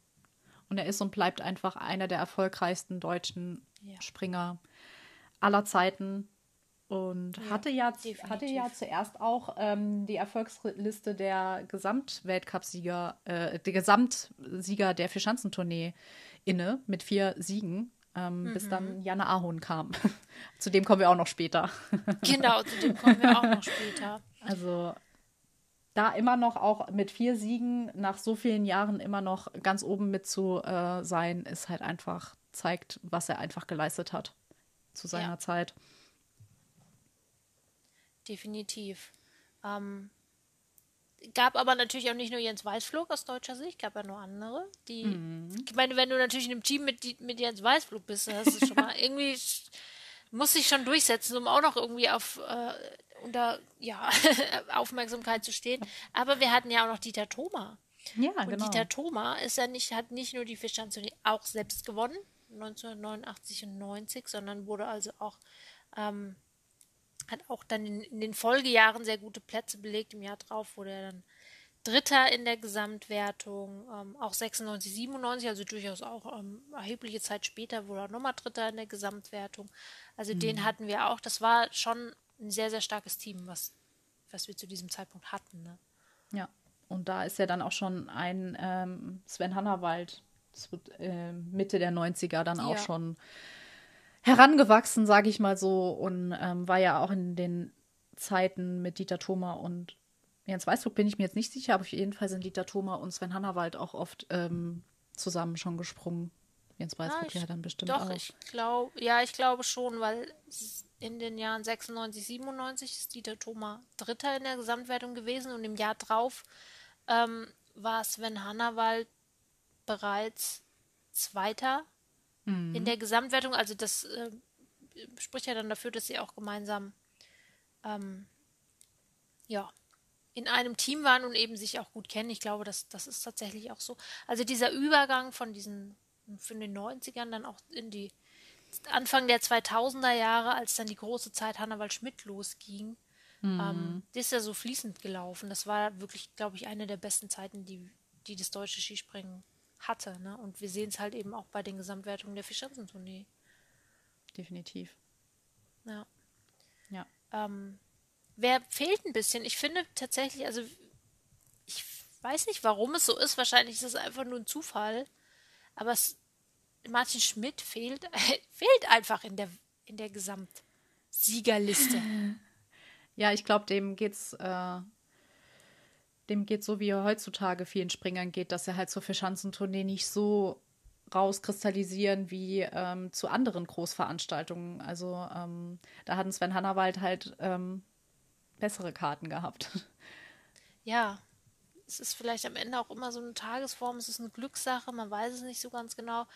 Und er ist und bleibt einfach einer der erfolgreichsten deutschen Ja. Springer aller Zeiten. Und Ja, hatte, ja, definitiv. hatte ja zuerst auch ähm, die Erfolgsliste der Gesamtweltcupsieger, äh, der Gesamtsieger der Vierschanzentournee inne mit vier Siegen, ähm, bis Mhm. dann Janne Ahorn kam. Zu dem kommen wir auch noch später. Genau, zu dem kommen wir auch noch später. Also da immer noch auch mit vier Siegen nach so vielen Jahren immer noch ganz oben mit zu äh, sein, ist halt einfach, zeigt, was er einfach geleistet hat zu seiner Ja. Zeit. Definitiv. Ähm, gab aber natürlich auch nicht nur Jens Weißflug aus deutscher Sicht, gab ja noch andere, die. Ich meine, wenn du natürlich in einem Team mit, mit Jens Weißflug bist, dann hast du schon mal irgendwie muss sich schon durchsetzen, um auch noch irgendwie auf äh, unter ja, Aufmerksamkeit zu stehen. Aber wir hatten ja auch noch Dieter Thoma. Ja, Und genau. Dieter Thoma ist ja nicht, hat nicht nur die Fischstandsturnier auch selbst gewonnen, 1989 und 90, sondern wurde also auch, ähm, hat auch dann in, in den Folgejahren sehr gute Plätze belegt. Im Jahr drauf wurde er dann Dritter in der Gesamtwertung, ähm, auch 96, 97, also durchaus auch ähm, erhebliche Zeit später wurde er nochmal Dritter in der Gesamtwertung. Also den hatten wir auch. Das war schon ein sehr, sehr starkes Team, was, was wir zu diesem Zeitpunkt hatten. Ne? Ja. Und da ist ja dann auch schon ein ähm, Sven Hannawald, das wird äh, Mitte der 90er dann auch Ja. schon herangewachsen, sage ich mal so, und ähm, war ja auch in den Zeiten mit Dieter Thoma und Jens Weißflug bin ich mir jetzt nicht sicher, aber auf jeden Fall sind Dieter Thoma und Sven Hannawald auch oft ähm, zusammen schon gesprungen. Jens Weißflug ich- ja dann bestimmt Doch, auch. ich glaube, ja, ich glaube schon, weil in den Jahren 96, 97 ist Dieter Thoma Dritter in der Gesamtwertung gewesen und im Jahr drauf ähm, war Sven Hannawald bereits Zweiter mhm. in der Gesamtwertung. Also das äh, spricht ja dann dafür, dass sie auch gemeinsam ähm, ja, in einem Team waren und eben sich auch gut kennen. Ich glaube, das, das ist tatsächlich auch so. Also dieser Übergang von diesen, von den 90ern dann auch in die Anfang der 2000er Jahre, als dann die große Zeit Hannawald Schmidt losging, mhm. ähm, das ist ja so fließend gelaufen. Das war wirklich, glaube ich, eine der besten Zeiten, die, die das deutsche Skispringen hatte. Ne? Und wir sehen es halt eben auch bei den Gesamtwertungen der Vierschanzentournee. Definitiv. Ja. Ja. Ähm, wer fehlt ein bisschen? Ich finde tatsächlich, also ich weiß nicht, warum es so ist. Wahrscheinlich ist es einfach nur ein Zufall. Aber es, Martin Schmidt fehlt, fehlt einfach in der, in der Gesamtsiegerliste. Ja, ich glaube, dem geht's, äh, dem geht so, wie er heutzutage vielen Springern geht, dass er halt zur Verschanzentournee nicht so rauskristallisieren wie ähm, zu anderen Großveranstaltungen. Also ähm, da hatten Sven Hannawald halt ähm, bessere Karten gehabt. Ja, es ist vielleicht am Ende auch immer so eine Tagesform, es ist eine Glückssache, man weiß es nicht so ganz genau,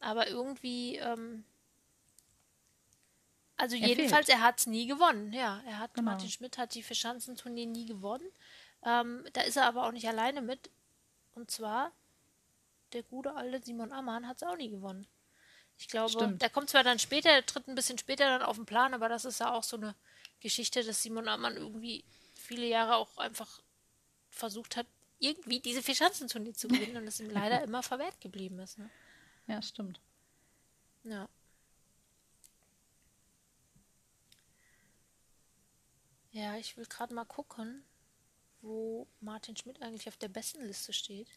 aber irgendwie, ähm, also er jedenfalls, fehlt. er hat es nie gewonnen, ja, er hat, genau. Martin Schmidt hat die Verschanzentournee nie gewonnen, ähm, da ist er aber auch nicht alleine mit, und zwar der gute alte Simon Ammann hat es auch nie gewonnen. Ich glaube, Stimmt. der kommt zwar dann später, der tritt ein bisschen später dann auf den Plan, aber das ist ja auch so eine Geschichte, dass Simon Ammann irgendwie viele Jahre auch einfach versucht hat, irgendwie diese Vierschanzentournee zu gewinnen und es ihm leider immer verwehrt geblieben ist. Ne? Ja, stimmt. Ja. Ja, ich will gerade mal gucken, wo Martin Schmidt eigentlich auf der besten Liste steht.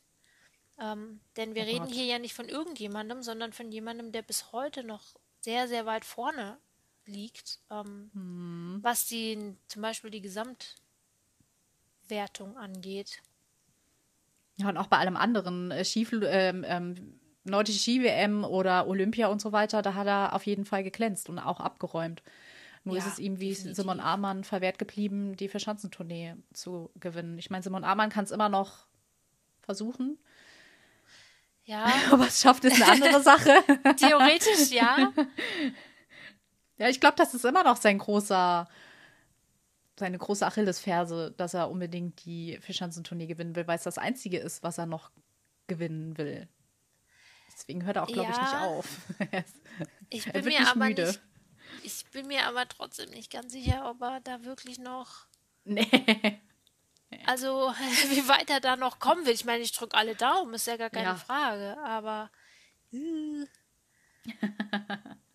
Ähm, denn wir oh reden hier ja nicht von irgendjemandem, sondern von jemandem, der bis heute noch sehr, sehr weit vorne liegt, ähm, hm. was die, zum Beispiel die Gesamtwertung angeht. Ja, und auch bei allem anderen, äh, Skifl ähm, ähm, nordische Ski-WM oder Olympia und so weiter, da hat er auf jeden Fall geglänzt und auch abgeräumt. Nur ja, ist es ihm wie definitiv. Simon Amann verwehrt geblieben, die Verschanzentournee zu gewinnen. Ich meine, Simon Amann kann es immer noch versuchen. Ja. Aber es schafft, ist eine andere Sache. Theoretisch, ja. Ja, ich glaube, das ist immer noch sein großer, seine große Achillesferse, dass er unbedingt die Fischhansen-Tournee gewinnen will, weil es das Einzige ist, was er noch gewinnen will. Deswegen hört er auch, glaube ja, ich, nicht auf. ich bin mir aber müde. Nicht, ich bin mir aber trotzdem nicht ganz sicher, ob er da wirklich noch. Nee. Also, wie weit er da noch kommen will. Ich meine, ich drücke alle Daumen, ist ja gar keine ja. Frage, aber. Äh.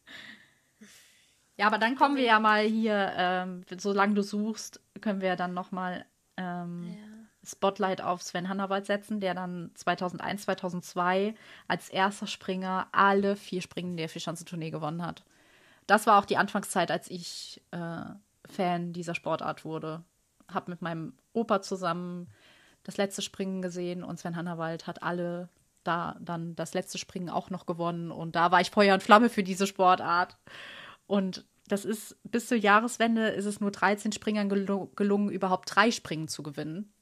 Ja, aber dann kommen wir ja mal hier, ähm, solange du suchst, können wir dann nochmal ähm, ja. Spotlight auf Sven Hannawald setzen, der dann 2001, 2002 als erster Springer alle vier Springen der Vierschanzentournee gewonnen hat. Das war auch die Anfangszeit, als ich äh, Fan dieser Sportart wurde. Hab mit meinem Opa zusammen das letzte Springen gesehen und Sven Hannawald hat alle da dann das letzte Springen auch noch gewonnen und da war ich Feuer und Flamme für diese Sportart. Und das ist bis zur Jahreswende ist es nur 13 Springern gel gelungen, überhaupt drei Springen zu gewinnen.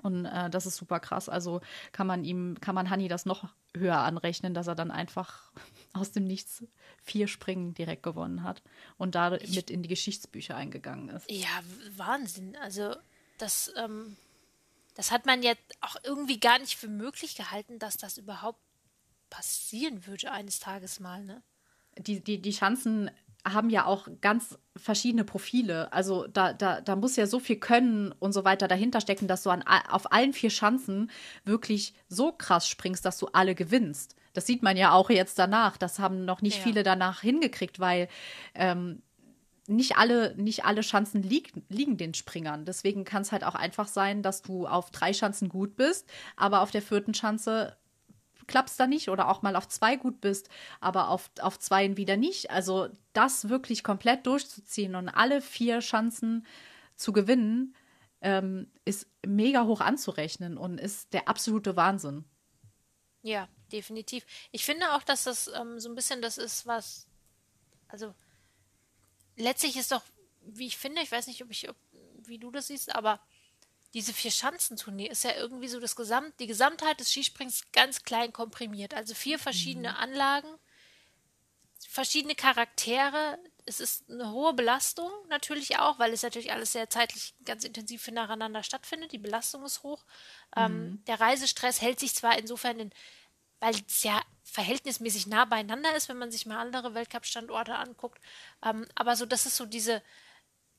Und äh, das ist super krass. Also kann man ihm, kann man Hanni das noch höher anrechnen, dass er dann einfach aus dem Nichts vier Springen direkt gewonnen hat und da ich, mit in die Geschichtsbücher eingegangen ist. Ja, Wahnsinn. Also das, ähm, das hat man ja auch irgendwie gar nicht für möglich gehalten, dass das überhaupt passieren würde eines Tages mal, ne? Die, die, die Chancen haben ja auch ganz verschiedene Profile. Also da, da, da muss ja so viel Können und so weiter dahinter stecken, dass du an, auf allen vier Schanzen wirklich so krass springst, dass du alle gewinnst. Das sieht man ja auch jetzt danach. Das haben noch nicht ja. viele danach hingekriegt, weil ähm, nicht alle, nicht alle Schanzen lieg, liegen den Springern. Deswegen kann es halt auch einfach sein, dass du auf drei Schanzen gut bist, aber auf der vierten Schanze klappst da nicht oder auch mal auf zwei gut bist, aber auf, auf zweien wieder nicht. Also das wirklich komplett durchzuziehen und alle vier Chancen zu gewinnen, ähm, ist mega hoch anzurechnen und ist der absolute Wahnsinn. Ja, definitiv. Ich finde auch, dass das ähm, so ein bisschen das ist, was, also letztlich ist doch, wie ich finde, ich weiß nicht, ob ich, ob, wie du das siehst, aber diese Vier-Schanzentournee ist ja irgendwie so das Gesamt, die Gesamtheit des Skisprings ganz klein komprimiert. Also vier verschiedene mhm. Anlagen, verschiedene Charaktere. Es ist eine hohe Belastung natürlich auch, weil es natürlich alles sehr zeitlich ganz intensiv nacheinander stattfindet. Die Belastung ist hoch. Ähm, mhm. Ähm, der Reisestress hält sich zwar insofern in, weil es ja verhältnismäßig nah beieinander ist, wenn man sich mal andere Weltcup-Standorte anguckt. Ähm, aber so, das ist so diese,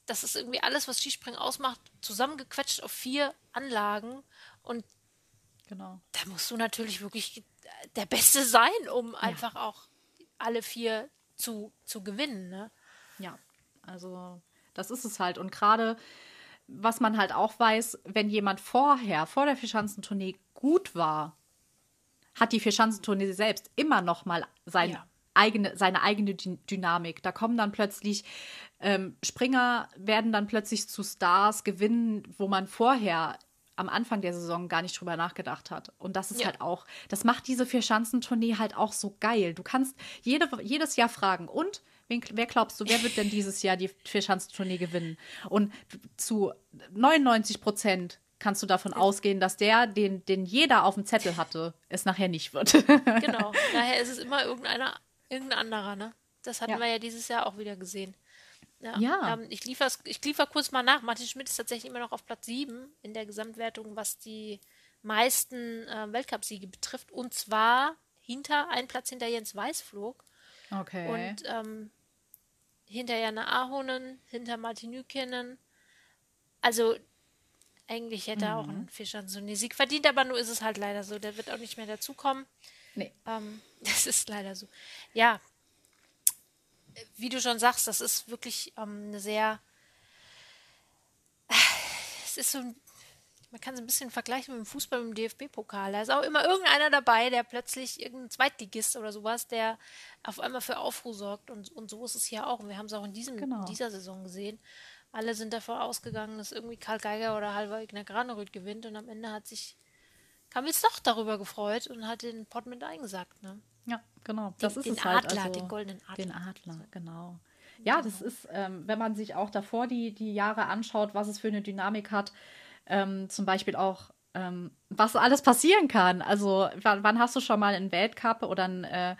das ist irgendwie alles, was Skispringen ausmacht, zusammengequetscht auf vier Anlagen. Und genau. da musst du natürlich wirklich der Beste sein, um ja. einfach auch alle vier zu, zu gewinnen. Ne? Ja, also das ist es halt. Und gerade, was man halt auch weiß, wenn jemand vorher, vor der Vierschanzentournee gut war, hat die Vierschanzentournee selbst immer noch mal sein ja eigene, seine eigene Dynamik. Da kommen dann plötzlich ähm, Springer, werden dann plötzlich zu Stars, gewinnen, wo man vorher am Anfang der Saison gar nicht drüber nachgedacht hat. Und das ist ja. halt auch, das macht diese Vier-Schanzentournee halt auch so geil. Du kannst jede, jedes Jahr fragen, und wen, wer glaubst du, wer wird denn dieses Jahr die Vier-Schanzentournee gewinnen? Und zu 99 Prozent kannst du davon ausgehen, dass der, den, den jeder auf dem Zettel hatte, es nachher nicht wird. genau. Daher ist es immer irgendeiner Irgendein anderer, ne? Das hatten ja. wir ja dieses Jahr auch wieder gesehen. Ja. ja. Ähm, ich liefere ich liefer kurz mal nach. Martin Schmidt ist tatsächlich immer noch auf Platz 7 in der Gesamtwertung, was die meisten äh, Weltcupsiege betrifft. Und zwar hinter, ein Platz hinter Jens Weißflog. Okay. Und ähm, hinter Janne Ahonen, hinter Martin Nykenen. Also eigentlich hätte er mhm. auch einen Fischer so einen Sieg verdient, aber nur ist es halt leider so. Der wird auch nicht mehr dazukommen. Nee. Ähm, das ist leider so. Ja, wie du schon sagst, das ist wirklich ähm, eine sehr. Es ist so ein. Man kann es ein bisschen vergleichen mit dem Fußball, mit dem DFB-Pokal. Da ist auch immer irgendeiner dabei, der plötzlich irgendein Zweitligist oder sowas, der auf einmal für Aufruhr sorgt. Und, und so ist es hier auch. Und wir haben es auch in, diesem, genau. in dieser Saison gesehen. Alle sind davon ausgegangen, dass irgendwie Karl Geiger oder Halvor Ignar Granerüth gewinnt. Und am Ende hat sich Kamils doch darüber gefreut und hat den Pott mit eingesagt, ne? Ja, genau. Das den, ist den es halt. Adler, also, den goldenen Adler. Den Adler, genau. Ja, genau. das ist, ähm, wenn man sich auch davor die, die Jahre anschaut, was es für eine Dynamik hat, ähm, zum Beispiel auch, ähm, was alles passieren kann. Also, wann, wann, hast du schon mal einen Weltcup oder ein, äh,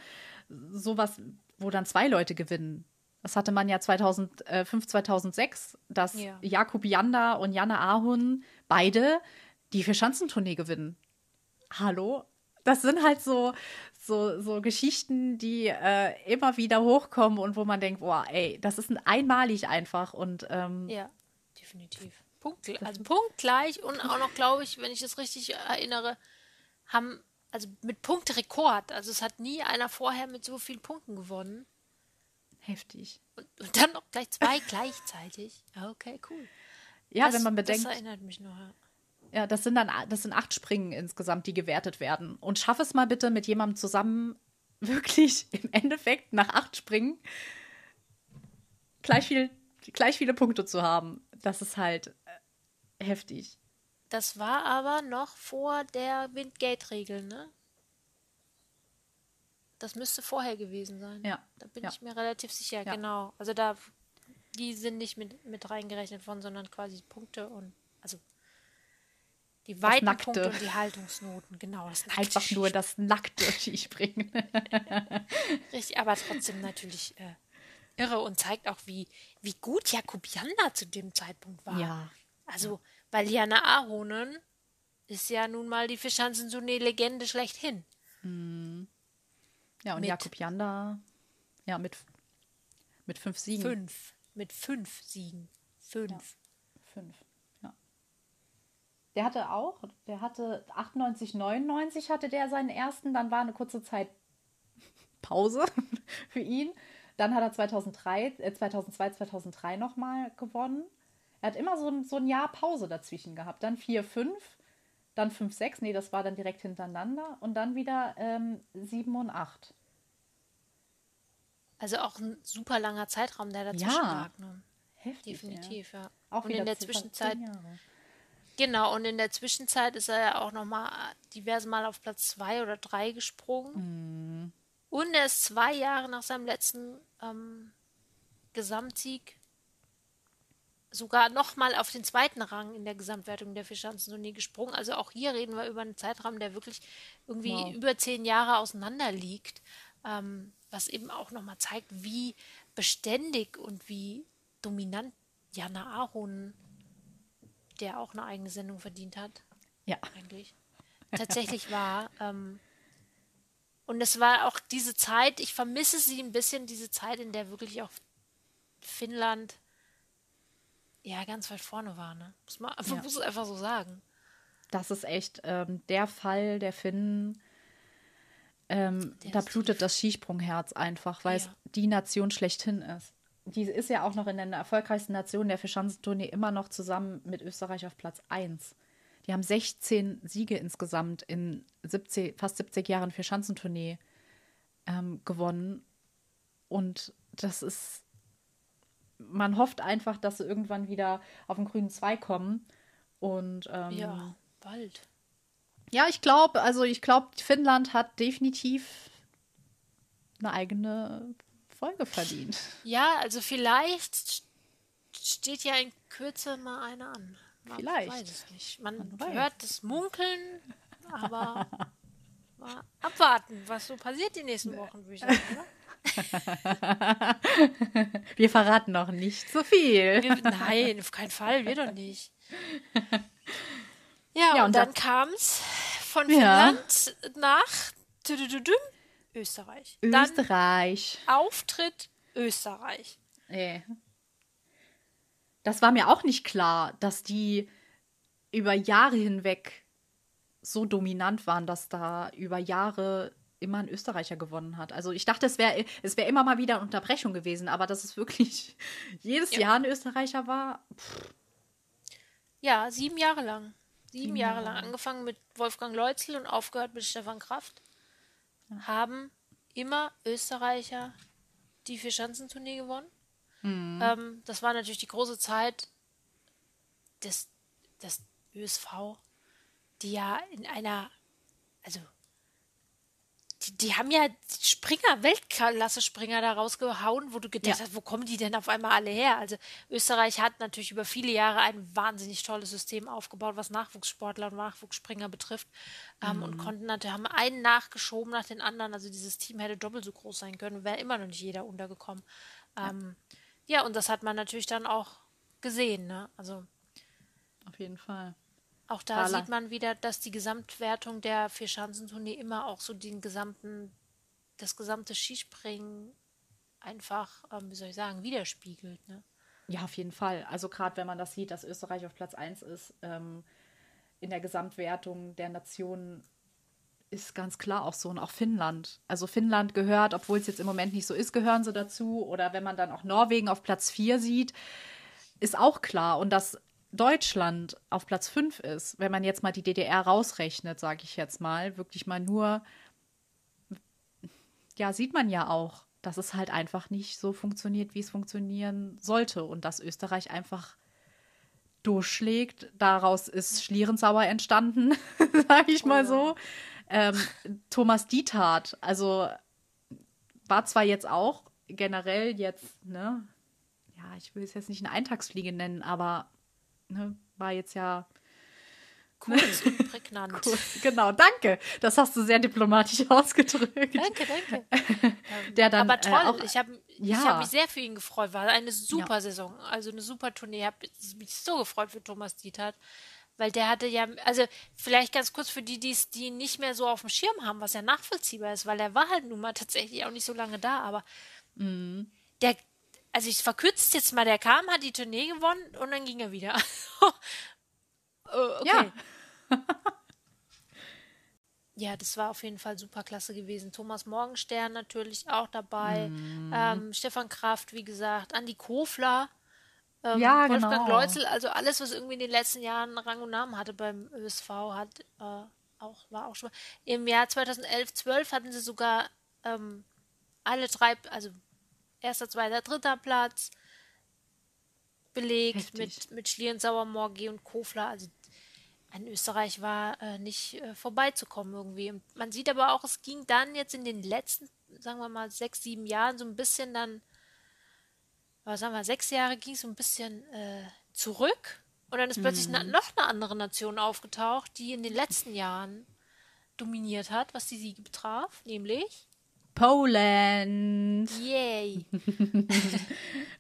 sowas, wo dann zwei Leute gewinnen? Das hatte man ja 2005, 2006, dass ja. Jakub Janda und Janne Ahun beide die Vierschanzentournee gewinnen hallo? Das sind halt so, so, so Geschichten, die äh, immer wieder hochkommen und wo man denkt, boah, ey, das ist ein einmalig einfach. Und, ähm, ja, definitiv. Punkt, also punktgleich und auch noch, glaube ich, wenn ich das richtig erinnere, haben, also mit Punkterekord. Also es hat nie einer vorher mit so vielen Punkten gewonnen. Heftig. Und, und dann noch gleich zwei gleichzeitig. Okay, cool. Ja, das, wenn man bedenkt. Das erinnert mich noch. Ja, das sind dann das sind acht Springen insgesamt, die gewertet werden. Und schaff es mal bitte mit jemandem zusammen, wirklich im Endeffekt nach acht Springen gleich, viel, gleich viele Punkte zu haben. Das ist halt äh, heftig. Das war aber noch vor der Windgate-Regel, ne? Das müsste vorher gewesen sein. Ja. Da bin ja. ich mir relativ sicher, ja. genau. Also da, die sind nicht mit, mit reingerechnet worden, sondern quasi Punkte und, also die Weitenpunkte und die Haltungsnoten, genau. Das Einfach nur das nackte Skispringen. Richtig, aber trotzdem natürlich äh, irre und zeigt auch, wie, wie gut Jakub Janda zu dem Zeitpunkt war. Ja. Also, weil Jana Ahonen ist ja nun mal die Fischhansen so eine Legende schlechthin. Mhm. Ja, und mit, Jakub Janda, ja, mit, mit fünf Siegen. Fünf. Mit fünf Siegen. Fünf. Ja, fünf. Der hatte auch, der hatte 98, 99 hatte der seinen ersten, dann war eine kurze Zeit Pause für ihn. Dann hat er 2003, äh 2002, 2003 nochmal gewonnen. Er hat immer so ein, so ein Jahr Pause dazwischen gehabt. Dann 4, 5, dann 5, 6, nee, das war dann direkt hintereinander. Und dann wieder ähm, 7 und 8. Also auch ein super langer Zeitraum, der dazwischen ja. lag. Ne? Heftig. Definitiv, ja. ja. Auch und in der Zwischenzeit. Genau, und in der Zwischenzeit ist er ja auch nochmal diverse Mal auf Platz zwei oder drei gesprungen. Mhm. Und er ist zwei Jahre nach seinem letzten ähm, Gesamtsieg sogar nochmal auf den zweiten Rang in der Gesamtwertung der Vierschanzentournee gesprungen. Also auch hier reden wir über einen Zeitraum, der wirklich irgendwie wow. über zehn Jahre auseinander liegt, ähm, was eben auch nochmal zeigt, wie beständig und wie dominant Jana Aaron, der auch eine eigene Sendung verdient hat, ja. eigentlich tatsächlich war. Ähm, und es war auch diese Zeit, ich vermisse sie ein bisschen, diese Zeit, in der wirklich auch Finnland ja ganz weit vorne war. Ne? Muss man ja. muss es einfach so sagen. Das ist echt ähm, der Fall der Finnen. Ähm, da blutet das Skisprungherz einfach, weil ja. es die Nation schlechthin ist. Die ist ja auch noch in den erfolgreichsten Nationen der Verschanzentournee immer noch zusammen mit Österreich auf Platz 1. Die haben 16 Siege insgesamt in 70, fast 70 Jahren Verschanzentournee ähm, gewonnen. Und das ist man hofft einfach, dass sie irgendwann wieder auf den grünen Zweig kommen. Und ähm, ja, bald. Ja, ich glaube, also ich glaube, Finnland hat definitiv eine eigene Folge verdient. Ja, also vielleicht steht ja in Kürze mal eine an. Man vielleicht. weiß es nicht. Man, Man hört das Munkeln, aber abwarten, was so passiert die nächsten Wochen, würde ich sagen, oder? wir verraten noch nicht so viel. Wir, nein, auf keinen Fall, wir doch nicht. Ja, ja und, und dann kam es von Finnland ja. nach Österreich. Österreich. Dann Auftritt Österreich. Nee. Das war mir auch nicht klar, dass die über Jahre hinweg so dominant waren, dass da über Jahre immer ein Österreicher gewonnen hat. Also ich dachte, es wäre es wär immer mal wieder eine Unterbrechung gewesen, aber dass es wirklich jedes ja. Jahr ein Österreicher war. Pff. Ja, sieben Jahre lang. Sieben ja. Jahre lang. Angefangen mit Wolfgang Leutzel und aufgehört mit Stefan Kraft. Ja. Haben immer Österreicher die Vierschanzentournee gewonnen. Mhm. Ähm, das war natürlich die große Zeit des, des ÖSV, die ja in einer, also die, die haben ja Springer, Weltklasse-Springer da rausgehauen, wo du gedacht ja. hast, wo kommen die denn auf einmal alle her? Also Österreich hat natürlich über viele Jahre ein wahnsinnig tolles System aufgebaut, was Nachwuchssportler und Nachwuchsspringer betrifft. Ähm, mhm. Und konnten natürlich, haben einen nachgeschoben nach den anderen. Also dieses Team hätte doppelt so groß sein können, wäre immer noch nicht jeder untergekommen. Ähm, ja. ja, und das hat man natürlich dann auch gesehen, ne? Also auf jeden Fall. Auch da sieht man wieder, dass die Gesamtwertung der Vierschanzentournee immer auch so den gesamten, das gesamte Skispringen einfach, ähm, wie soll ich sagen, widerspiegelt. Ne? Ja, auf jeden Fall. Also gerade wenn man das sieht, dass Österreich auf Platz 1 ist, ähm, in der Gesamtwertung der Nationen ist ganz klar auch so und auch Finnland. Also Finnland gehört, obwohl es jetzt im Moment nicht so ist, gehören sie dazu. Oder wenn man dann auch Norwegen auf Platz 4 sieht, ist auch klar. Und das Deutschland auf Platz 5 ist, wenn man jetzt mal die DDR rausrechnet, sage ich jetzt mal, wirklich mal nur, ja, sieht man ja auch, dass es halt einfach nicht so funktioniert, wie es funktionieren sollte und dass Österreich einfach durchschlägt. Daraus ist Schlierenzauer entstanden, sage ich mal oh, so. Ähm, Thomas Diethardt, also war zwar jetzt auch generell jetzt, ne, ja, ich will es jetzt nicht eine Eintagsfliege nennen, aber ne, war jetzt ja kurz und prägnant. Kurz, genau, danke. Das hast du sehr diplomatisch ausgedrückt. Danke, danke. Der dann, Aber toll, äh, auch, ich habe ja. hab mich sehr für ihn gefreut. War eine super ja. Saison, also eine super Tournee. Ich habe mich so gefreut für Thomas Dietert. Weil der hatte ja, also vielleicht ganz kurz für die, die's, die nicht mehr so auf dem Schirm haben, was ja nachvollziehbar ist, weil er war halt nun mal tatsächlich auch nicht so lange da, aber mhm. der, also ich verkürze jetzt mal, der kam, hat die Tournee gewonnen und dann ging er wieder. okay. Ja. ja, das war auf jeden Fall super klasse gewesen. Thomas Morgenstern natürlich auch dabei. Mm. Ähm, Stefan Kraft, wie gesagt, Andi Kofler. Ähm, ja, Wolfgang genau. Leutzel, also alles, was irgendwie in den letzten Jahren Rang und Namen hatte beim ÖSV, hat äh, auch, war auch schon mal. Im Jahr 2011, 12 hatten sie sogar ähm, alle drei, also erster, zweiter, dritter Platz belegt Heftig. mit, mit Schlierenzauer, Morgi und Kofler. Also an Österreich war äh, nicht äh, vorbeizukommen irgendwie. Und man sieht aber auch, es ging dann jetzt in den letzten, sagen wir mal, sechs, sieben Jahren so ein bisschen dann, aber sagen wir, sechs Jahre ging es so ein bisschen äh, zurück und dann ist plötzlich mhm. noch eine andere Nation aufgetaucht, die in den letzten Jahren dominiert hat, was die Siege betraf, nämlich Poland. Yay.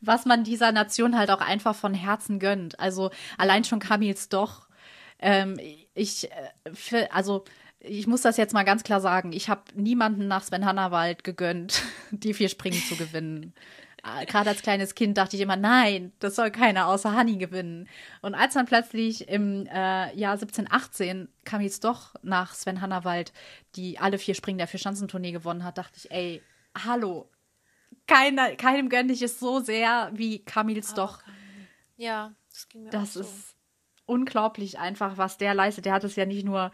was man dieser Nation halt auch einfach von Herzen gönnt. Also allein schon Kamils doch. Ähm, ich, äh, also ich muss das jetzt mal ganz klar sagen. Ich habe niemanden nach Sven Hannawald gegönnt, die vier Springen zu gewinnen. Äh, gerade als kleines Kind dachte ich immer, nein, das soll keiner außer Honey gewinnen. Und als dann plötzlich im äh, Jahr 17, 18 kam jetzt doch nach Sven Hannawald, die alle vier Springen der Vierschanzentournee gewonnen hat, dachte ich, ey, hallo, keiner, keinem gönne ich es so sehr wie Camils doch. Ja, das ging mir das auch so. Das ist unglaublich einfach, was der leistet. Der hat es ja nicht nur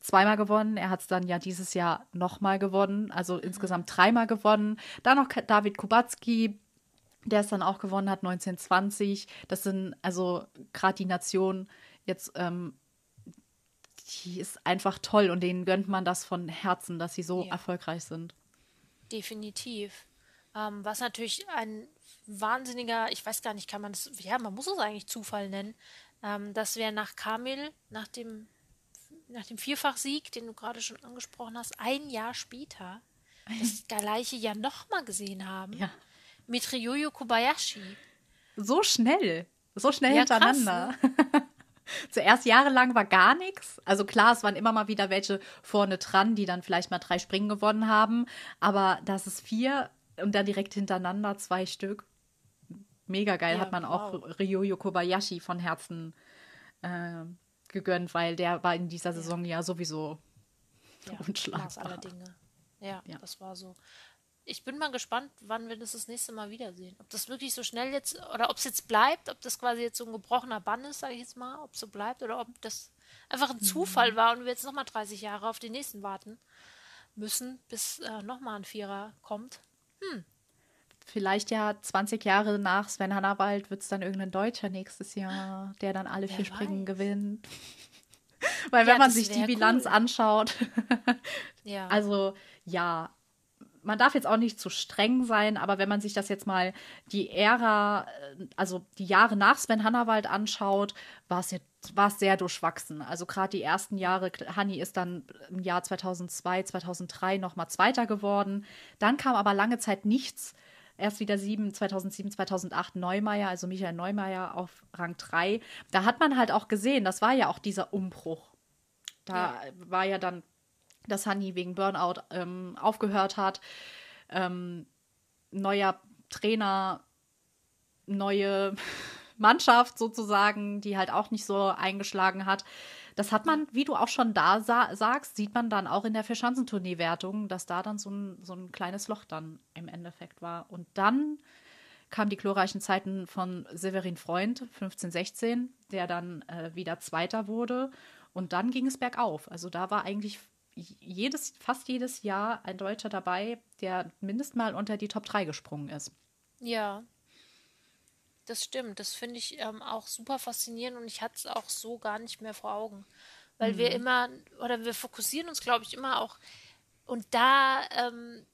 zweimal gewonnen. Er hat es dann ja dieses Jahr nochmal gewonnen, also mhm. insgesamt dreimal gewonnen. Dann noch David Kubacki, der es dann auch gewonnen hat, 1920. Das sind also gerade die Nation jetzt, ähm, die ist einfach toll und denen gönnt man das von Herzen, dass sie so ja. erfolgreich sind. Definitiv. Ähm, was natürlich ein wahnsinniger, ich weiß gar nicht, kann man es, ja, man muss es eigentlich Zufall nennen, ähm, dass wir nach Kamil, nach dem, nach dem Vierfachsieg, den du gerade schon angesprochen hast, ein Jahr später das gleiche Jahr nochmal gesehen haben. Ja mit Ryoyo Kobayashi. So schnell. So schnell ja, hintereinander. Krass, ne? Zuerst jahrelang war gar nichts. Also klar, es waren immer mal wieder welche vorne dran, die dann vielleicht mal drei Springen gewonnen haben. Aber das ist vier und dann direkt hintereinander zwei Stück. Mega geil. Ja, Hat man wow. auch Ryoyo Kobayashi von Herzen äh, gegönnt, weil der war in dieser Saison ja, ja sowieso ja, unschlagbar. Aller Dinge. Ja, ja, das war so ich bin mal gespannt, wann wir das das nächste Mal wiedersehen. Ob das wirklich so schnell jetzt, oder ob es jetzt bleibt, ob das quasi jetzt so ein gebrochener Bann ist, sage ich jetzt mal, ob es so bleibt, oder ob das einfach ein mhm. Zufall war und wir jetzt nochmal 30 Jahre auf den nächsten warten müssen, bis äh, nochmal ein Vierer kommt. Hm. Vielleicht ja 20 Jahre nach Sven Hannawald wird es dann irgendein Deutscher nächstes Jahr, der dann alle Wer vier weiß. Springen gewinnt. Weil ja, wenn man sich die Bilanz cool. anschaut, ja. also ja, man darf jetzt auch nicht zu streng sein, aber wenn man sich das jetzt mal die Ära, äh, also die Jahre nach Sven Hannawald anschaut, war es jetzt war es sehr durchwachsen. Also gerade die ersten Jahre, Hanni ist dann im Jahr 2002, 2003 nochmal Zweiter geworden. Dann kam aber lange Zeit nichts. Erst wieder sieben, 2007, 2008 Neumeier, also Michael Neumeier auf Rang 3. Da hat man halt auch gesehen, das war ja auch dieser Umbruch. Da ja. war ja dann dass Honey wegen Burnout ähm, aufgehört hat. Ähm, neuer Trainer, neue Mannschaft sozusagen, die halt auch nicht so eingeschlagen hat. Das hat man, wie du auch schon da sa sagst, sieht man dann auch in der Vierschanzentournee-Wertung, dass da dann so ein, so ein kleines Loch dann im Endeffekt war. Und dann kamen die glorreichen Zeiten von Severin Freund, 15, 16, der dann äh, wieder Zweiter wurde. Und dann ging es bergauf. Also da war eigentlich jedes, fast jedes Jahr ein Deutscher dabei, der mindestens mal unter die Top 3 gesprungen ist. Ja. Das stimmt. Das finde ich ähm, auch super faszinierend und ich hatte es auch so gar nicht mehr vor Augen. Weil mhm. wir immer, oder wir fokussieren uns, glaube ich, immer auch, und da ähm,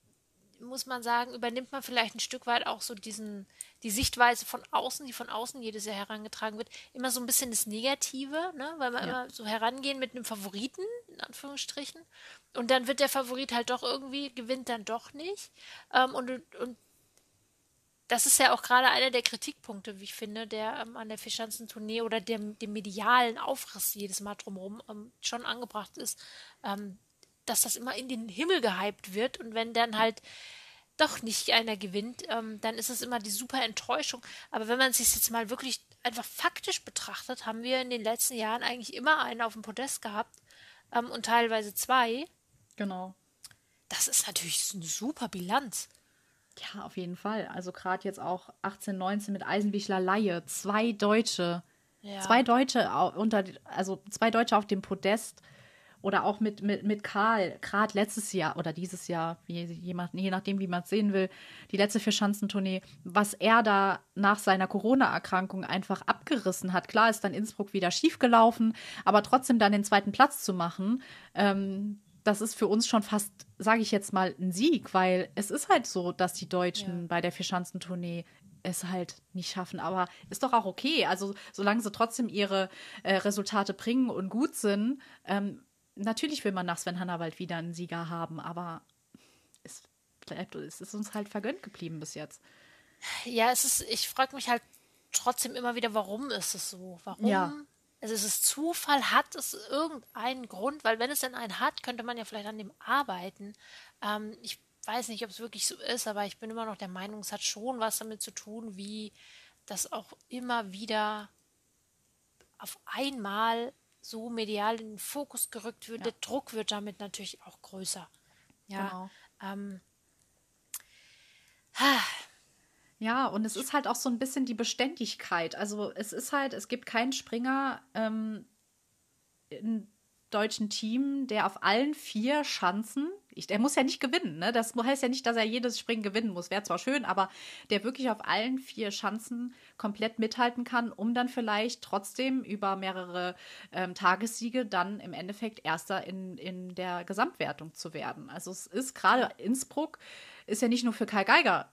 muss man sagen, übernimmt man vielleicht ein Stück weit auch so diesen, die Sichtweise von außen, die von außen jedes Jahr herangetragen wird, immer so ein bisschen das Negative, ne? weil wir ja. immer so herangehen mit einem Favoriten, in Anführungsstrichen, und dann wird der Favorit halt doch irgendwie, gewinnt dann doch nicht. Ähm, und, und das ist ja auch gerade einer der Kritikpunkte, wie ich finde, der ähm, an der Fischanzentournee oder dem, dem medialen Aufriss jedes Mal drumherum ähm, schon angebracht ist, ähm, dass das immer in den Himmel gehypt wird und wenn dann halt doch nicht einer gewinnt, ähm, dann ist es immer die super Enttäuschung. Aber wenn man sich jetzt mal wirklich einfach faktisch betrachtet, haben wir in den letzten Jahren eigentlich immer einen auf dem Podest gehabt ähm, und teilweise zwei. Genau. Das ist natürlich eine super Bilanz. Ja, auf jeden Fall. Also gerade jetzt auch 18, 19 mit Eisenwichler Laie, zwei Deutsche. Ja. Zwei Deutsche unter, also zwei Deutsche auf dem Podest. Oder auch mit, mit, mit Karl, gerade letztes Jahr oder dieses Jahr, je, je nachdem, wie man es sehen will, die letzte Vierschanzentournee, was er da nach seiner Corona-Erkrankung einfach abgerissen hat. Klar ist dann Innsbruck wieder schiefgelaufen, aber trotzdem dann den zweiten Platz zu machen, ähm, das ist für uns schon fast, sage ich jetzt mal, ein Sieg, weil es ist halt so, dass die Deutschen ja. bei der Vierschanzentournee es halt nicht schaffen. Aber ist doch auch okay. Also, solange sie trotzdem ihre äh, Resultate bringen und gut sind, ähm, natürlich will man nach Sven Hannawald wieder einen Sieger haben, aber es bleibt, es ist uns halt vergönnt geblieben bis jetzt. Ja, es ist, ich frage mich halt trotzdem immer wieder, warum ist es so? Warum? Ja. Also ist es Zufall? Hat es irgendeinen Grund? Weil wenn es denn einen hat, könnte man ja vielleicht an dem arbeiten. Ähm, ich weiß nicht, ob es wirklich so ist, aber ich bin immer noch der Meinung, es hat schon was damit zu tun, wie das auch immer wieder auf einmal so medial in den Fokus gerückt wird. Ja. Der Druck wird damit natürlich auch größer. Ja. Genau. Ähm, ja, und es ist halt auch so ein bisschen die Beständigkeit. Also es ist halt, es gibt keinen Springer ähm, im deutschen Team, der auf allen vier Schanzen, ich, der muss ja nicht gewinnen, ne? Das heißt ja nicht, dass er jedes Springen gewinnen muss. Wäre zwar schön, aber der wirklich auf allen vier Schanzen komplett mithalten kann, um dann vielleicht trotzdem über mehrere ähm, Tagessiege dann im Endeffekt Erster in, in der Gesamtwertung zu werden. Also es ist gerade Innsbruck, ist ja nicht nur für Karl Geiger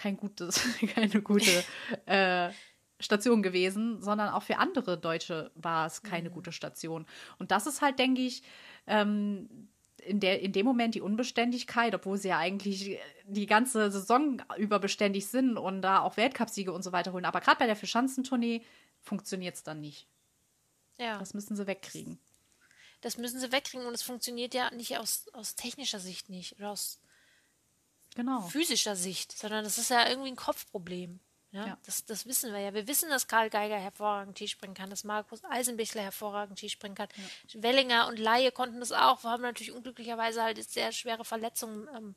kein gutes, keine gute äh, Station gewesen, sondern auch für andere Deutsche war es keine mhm. gute Station. Und das ist halt, denke ich, ähm, in, der, in dem Moment die Unbeständigkeit, obwohl sie ja eigentlich die ganze Saison überbeständig sind und da auch Weltcupsiege und so weiter holen. Aber gerade bei der Verschanzentournee funktioniert es dann nicht. Ja. Das müssen sie wegkriegen. Das müssen sie wegkriegen und es funktioniert ja nicht aus, aus technischer Sicht nicht oder aus genau. physischer Sicht, sondern das ist ja irgendwie ein Kopfproblem. Ja, ja. Das, das wissen wir ja. Wir wissen, dass Karl Geiger hervorragend Skispringen kann, dass Markus Eisenbichler hervorragend Skispringen kann. Ja. Wellinger und Laie konnten das auch. Wir haben natürlich unglücklicherweise halt sehr schwere Verletzungen. Ähm,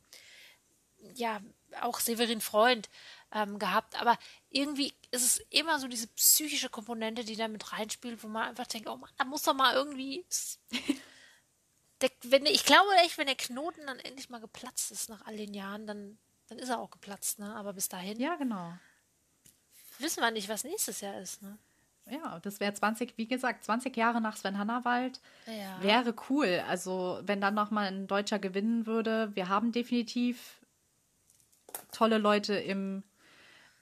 ja, auch Severin Freund ähm, gehabt. Aber irgendwie ist es immer so diese psychische Komponente, die da mit reinspielt, wo man einfach denkt, oh Mann, da muss doch mal irgendwie. der, wenn, ich glaube echt, wenn der Knoten dann endlich mal geplatzt ist nach all den Jahren, dann, dann ist er auch geplatzt, ne? Aber bis dahin. Ja, genau wissen wir nicht, was nächstes Jahr ist. Ne? Ja, das wäre 20, wie gesagt, 20 Jahre nach Sven Hannawald. Ja. Wäre cool. Also, wenn dann nochmal ein Deutscher gewinnen würde. Wir haben definitiv tolle Leute im,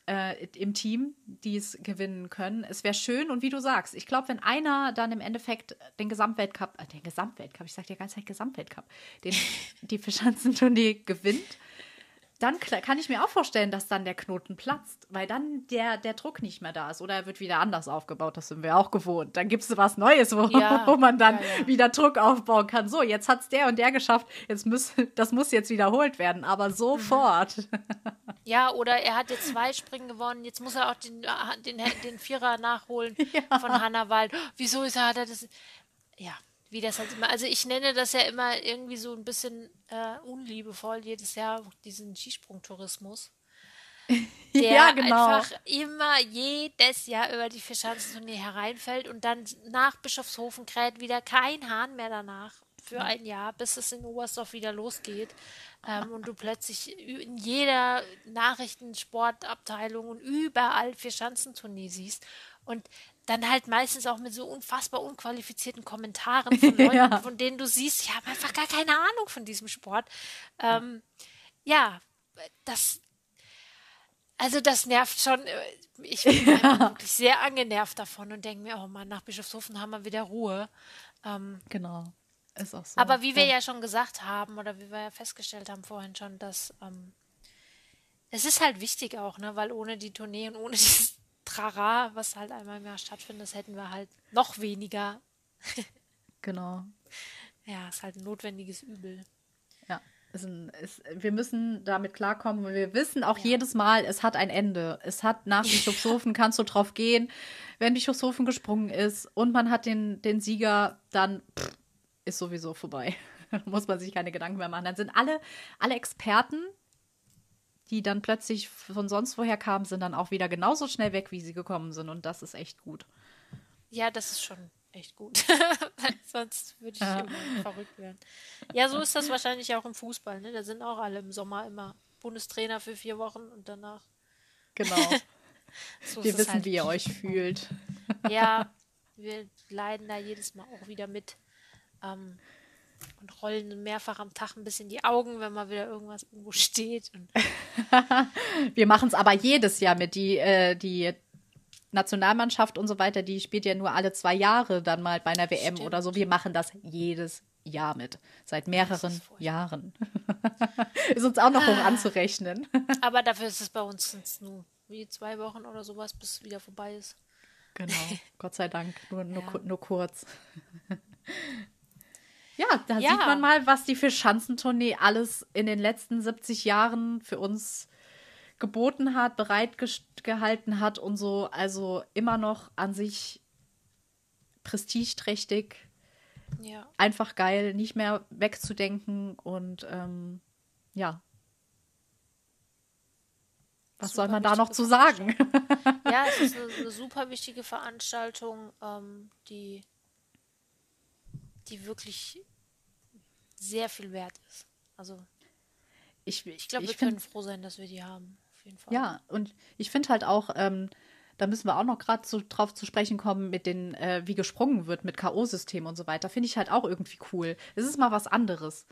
äh, im Team, die es gewinnen können. Es wäre schön und wie du sagst, ich glaube, wenn einer dann im Endeffekt den Gesamtweltcup, äh, den Gesamtweltcup, ich sage die ganze Zeit Gesamtweltcup, den, die Verschanzentournee gewinnt, dann kann ich mir auch vorstellen, dass dann der Knoten platzt, weil dann der, der Druck nicht mehr da ist. Oder er wird wieder anders aufgebaut, das sind wir auch gewohnt. Dann gibt es was Neues, wo, ja, wo man dann ja, ja. wieder Druck aufbauen kann. So, jetzt hat es der und der geschafft, jetzt muss, das muss jetzt wiederholt werden, aber sofort. Mhm. Ja, oder er hat jetzt zwei Springen gewonnen, jetzt muss er auch den, den, den Vierer nachholen von Hannah Wald. Wieso ist er, hat er das? Ja, wie das halt immer, also ich nenne das ja immer irgendwie so ein bisschen äh, unliebevoll jedes Jahr, diesen Skisprungtourismus. Der ja, genau. einfach immer jedes Jahr über die Vierschanzentournee hereinfällt und dann nach Bischofshofen kräht wieder kein Hahn mehr danach für ein Jahr, bis es in Oberstdorf wieder losgeht. Ähm, und du plötzlich in jeder Nachrichtensportabteilung und überall Vierschanzentournee siehst. Und dann halt meistens auch mit so unfassbar unqualifizierten Kommentaren von Leuten, ja. von denen du siehst, ich habe einfach gar keine Ahnung von diesem Sport. Ähm, ja, das, also das nervt schon. Äh, ich bin ja. wirklich sehr angenervt davon und denke mir, oh Mann, nach Bischofshofen haben wir wieder Ruhe. Ähm, genau. Ist auch so. Aber wie wir ja. ja schon gesagt haben oder wie wir ja festgestellt haben vorhin schon, dass ähm, es ist halt wichtig auch, ne, weil ohne die Tournee und ohne dieses Trara, was halt einmal im Jahr stattfindet, das hätten wir halt noch weniger. genau. Ja, ist halt ein notwendiges Übel. Ja, ist ein, ist, wir müssen damit klarkommen. Wir wissen auch ja. jedes Mal, es hat ein Ende. Es hat nach Bischofshofen, kannst du drauf gehen. Wenn Bischofshofen gesprungen ist und man hat den, den Sieger, dann pff, ist sowieso vorbei. Muss man sich keine Gedanken mehr machen. Dann sind alle, alle Experten die dann plötzlich von sonst woher kamen, sind dann auch wieder genauso schnell weg, wie sie gekommen sind. Und das ist echt gut. Ja, das ist schon echt gut. sonst würde ich ja. immer verrückt werden. Ja, so ist das wahrscheinlich auch im Fußball. Ne? Da sind auch alle im Sommer immer Bundestrainer für vier Wochen und danach. Genau. so wir wissen, halt. wie ihr euch fühlt. ja, wir leiden da jedes Mal auch wieder mit. Ähm, und rollen mehrfach am Tag ein bisschen die Augen, wenn mal wieder irgendwas irgendwo steht. wir machen es aber jedes Jahr mit. Die, äh, die Nationalmannschaft und so weiter, die spielt ja nur alle zwei Jahre dann mal bei einer WM Stimmt. oder so. Wir machen das jedes Jahr mit. Seit mehreren Jahren. ist uns auch noch hoch ah. anzurechnen. aber dafür ist es bei uns nur wie zwei Wochen oder sowas, bis es wieder vorbei ist. Genau, Gott sei Dank, nur, nur, ja. nur kurz. Ja, da ja. sieht man mal, was die Fischschanzentournee alles in den letzten 70 Jahren für uns geboten hat, bereitgehalten hat und so. Also immer noch an sich prestigeträchtig. Ja. Einfach geil, nicht mehr wegzudenken und ähm, ja, was soll man da noch zu sagen? ja, es ist eine, eine super wichtige Veranstaltung, ähm, die, die wirklich sehr viel wert ist. Also ich, ich glaube, wir können froh sein, dass wir die haben. Auf jeden Fall. Ja, und ich finde halt auch, ähm, da müssen wir auch noch gerade so drauf zu sprechen kommen, mit den, äh, wie gesprungen wird mit K.O.-System und so weiter. Finde ich halt auch irgendwie cool. Es ist mal was anderes.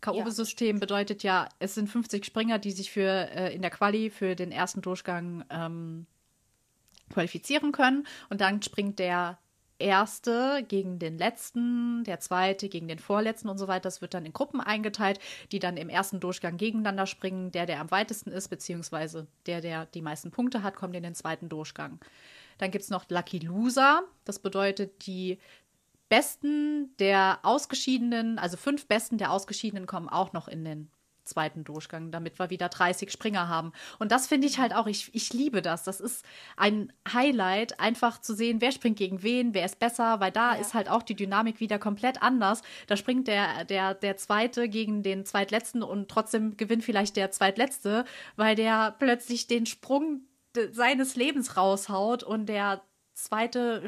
K.O.-System ja. bedeutet ja, es sind 50 Springer, die sich für äh, in der Quali für den ersten Durchgang ähm, qualifizieren können. Und dann springt der erste gegen den letzten, der zweite gegen den vorletzten und so weiter. Das wird dann in Gruppen eingeteilt, die dann im ersten Durchgang gegeneinander springen. Der, der am weitesten ist, beziehungsweise der, der die meisten Punkte hat, kommt in den zweiten Durchgang. Dann gibt es noch Lucky Loser. Das bedeutet, die Besten der Ausgeschiedenen, also fünf Besten der Ausgeschiedenen kommen auch noch in den zweiten Durchgang, damit wir wieder 30 Springer haben. Und das finde ich halt auch, ich, ich liebe das. Das ist ein Highlight, einfach zu sehen, wer springt gegen wen, wer ist besser, weil da ja. ist halt auch die Dynamik wieder komplett anders. Da springt der, der, der Zweite gegen den Zweitletzten und trotzdem gewinnt vielleicht der Zweitletzte, weil der plötzlich den Sprung seines Lebens raushaut und der Zweite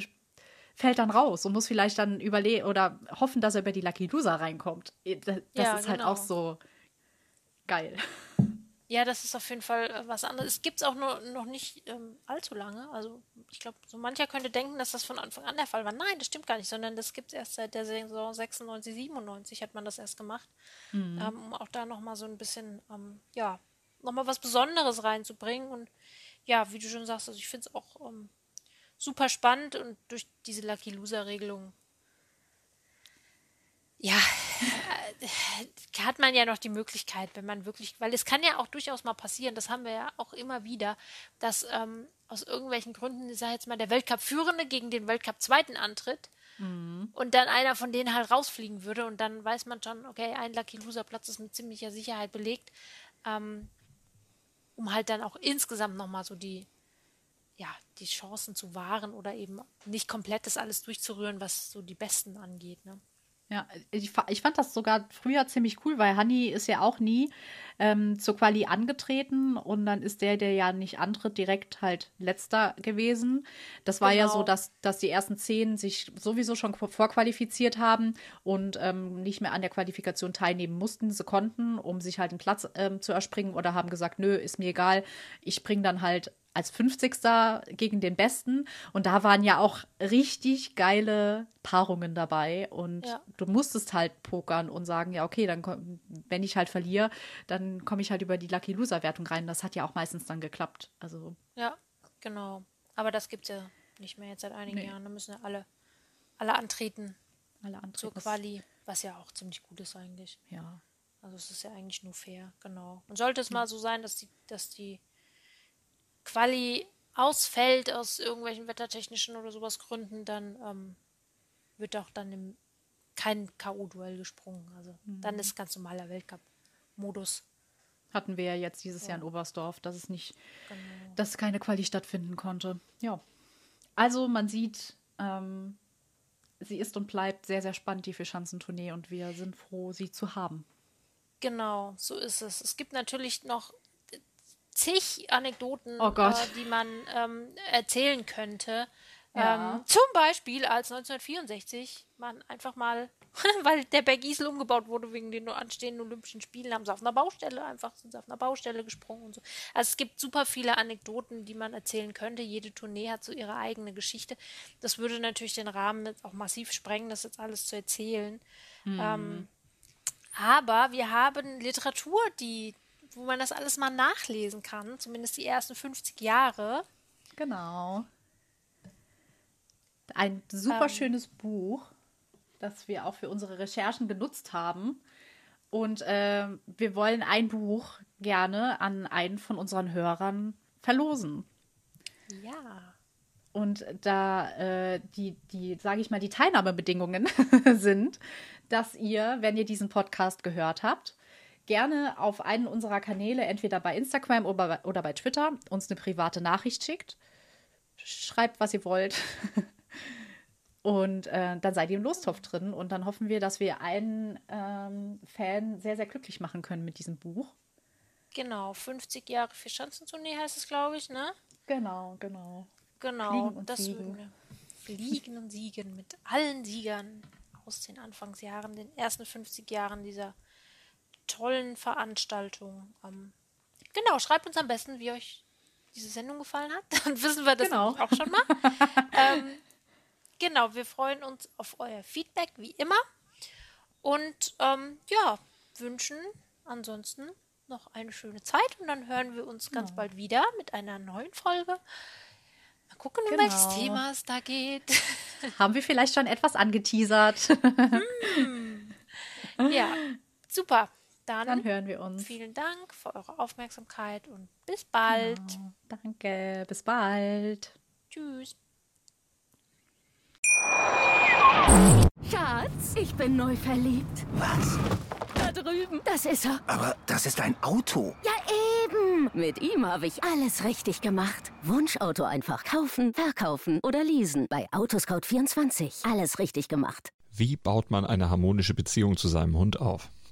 fällt dann raus und muss vielleicht dann überlegen oder hoffen, dass er über die Lucky Loser reinkommt. Äh, das, ja, ist halt genau. auch so geil. Ja, das ist auf jeden Fall äh, was anderes. Es gibt es auch nur, noch nicht ähm, allzu lange. Also ich glaube, so mancher könnte denken, dass das von Anfang an der Fall war. Nein, das stimmt gar nicht, sondern das gibt es erst seit der Saison 96, 97 hat man das erst gemacht. Mhm. Ähm, um auch da nochmal so ein bisschen, ähm, ja, nochmal was Besonderes reinzubringen. Und ja, wie du schon sagst, also ich finde es auch ähm, super spannend und durch diese Lucky Loser Regelung ja, hat man ja noch die Möglichkeit, wenn man wirklich, weil es kann ja auch durchaus mal passieren, das haben wir ja auch immer wieder, dass ähm, aus irgendwelchen Gründen, ich sage jetzt mal, der Weltcup-Führende gegen den Weltcup-Zweiten antritt mhm. und dann einer von denen halt rausfliegen würde und dann weiß man schon, okay, ein Lucky Loser-Platz ist mit ziemlicher Sicherheit belegt, ähm, um halt dann auch insgesamt nochmal so die, ja, die Chancen zu wahren oder eben nicht komplett das alles durchzurühren, was so die Besten angeht. Ne? Ja, ich, ich fand das sogar früher ziemlich cool, weil Hanni ist ja auch nie ähm, zur Quali angetreten und dann ist der, der ja nicht antritt, direkt halt letzter gewesen. Das war genau. ja so, genau. dass, dass die ersten zehn sich sowieso schon vorqualifiziert haben und ähm, nicht mehr an der Qualifikation teilnehmen mussten. Sie konnten, um sich halt einen Platz ähm, zu erspringen oder haben gesagt, nö, ist mir egal, ich springe dann halt als 50. gegen den Besten. Und da waren ja auch richtig geile Paarungen dabei. Und ja. du musstest halt pokern und sagen, ja, okay, dann komm, wenn ich halt verliere, dann komme ich halt über die Lucky Loser-Wertung rein. Das hat ja auch meistens dann geklappt. Also. Ja, genau. Aber das gibt es ja nicht mehr jetzt seit einigen nee. Jahren. Da müssen ja alle, alle antreten. Alle antreten. Zur Quali, was ja auch ziemlich gut ist eigentlich. Ja. Also es ist ja eigentlich nur fair, genau. Und sollte es mal so sein, dass die, dass die Quali ausfällt aus irgendwelchen wettertechnischen oder sowas Gründen, dann ähm, wird auch dann im, kein K.O.-Duell gesprungen. Also mhm. dann ist ganz normaler Weltcup-Modus. Hatten wir ja jetzt dieses ja. Jahr in Oberstdorf, dass es nicht, genau. dass keine Quali stattfinden konnte. Ja. Also man sieht, ähm, sie ist und bleibt sehr, sehr spannend, die Vierschanzentournee, und wir sind froh, sie zu haben. Genau, so ist es. Es gibt natürlich noch zig Anekdoten, oh äh, die man ähm, erzählen könnte. Ja. Ähm, zum Beispiel, als 1964 man einfach mal, weil der Berg Isel umgebaut wurde wegen den anstehenden Olympischen Spielen, haben sie auf einer Baustelle einfach, sind sie auf einer Baustelle gesprungen und so. Also es gibt super viele Anekdoten, die man erzählen könnte. Jede Tournee hat so ihre eigene Geschichte. Das würde natürlich den Rahmen jetzt auch massiv sprengen, das jetzt alles zu erzählen. Mhm. Ähm, aber wir haben Literatur, die, wo man das alles mal nachlesen kann, zumindest die ersten 50 Jahre. Genau. Ein super ähm, schönes Buch, das wir auch für unsere Recherchen genutzt haben. Und äh, wir wollen ein Buch gerne an einen von unseren Hörern verlosen. Ja. Und da äh, die, die sage ich mal, die Teilnahmebedingungen sind, dass ihr, wenn ihr diesen Podcast gehört habt, gerne auf einen unserer Kanäle, entweder bei Instagram oder bei, oder bei Twitter, uns eine private Nachricht schickt. Schreibt, was ihr wollt. Und äh, dann seid ihr im Lostopf drin. Und dann hoffen wir, dass wir einen ähm, Fan sehr, sehr glücklich machen können mit diesem Buch. Genau, 50 Jahre für Schanzentournee heißt es, glaube ich, ne? Genau, genau. Genau, Fliegen und das Siegen. Fliegen und Siegen mit allen Siegern aus den Anfangsjahren, den ersten 50 Jahren dieser tollen Veranstaltung. Ähm, genau, schreibt uns am besten, wie euch diese Sendung gefallen hat. Dann wissen wir das genau. auch schon mal. ähm, genau, wir freuen uns auf euer Feedback, wie immer. Und ähm, ja, wünschen ansonsten noch eine schöne Zeit und dann hören wir uns ganz ja. bald wieder mit einer neuen Folge. Mal gucken, um welches genau. Thema es da geht. Haben wir vielleicht schon etwas angeteasert? hm. Ja, super. Dann, Dann, hören wir uns. Vielen Dank für eure Aufmerksamkeit und bis bald. Genau. Danke, bis bald. Tschüss. Schatz, ich bin neu verliebt. Was? Da drüben. Das ist er. Aber das ist ein Auto. Ja, eben. Mit ihm habe ich alles richtig gemacht. Wunschauto einfach kaufen, verkaufen oder leasen. Bei Autoscout24. Alles richtig gemacht. Wie baut man eine harmonische Beziehung zu seinem Hund auf?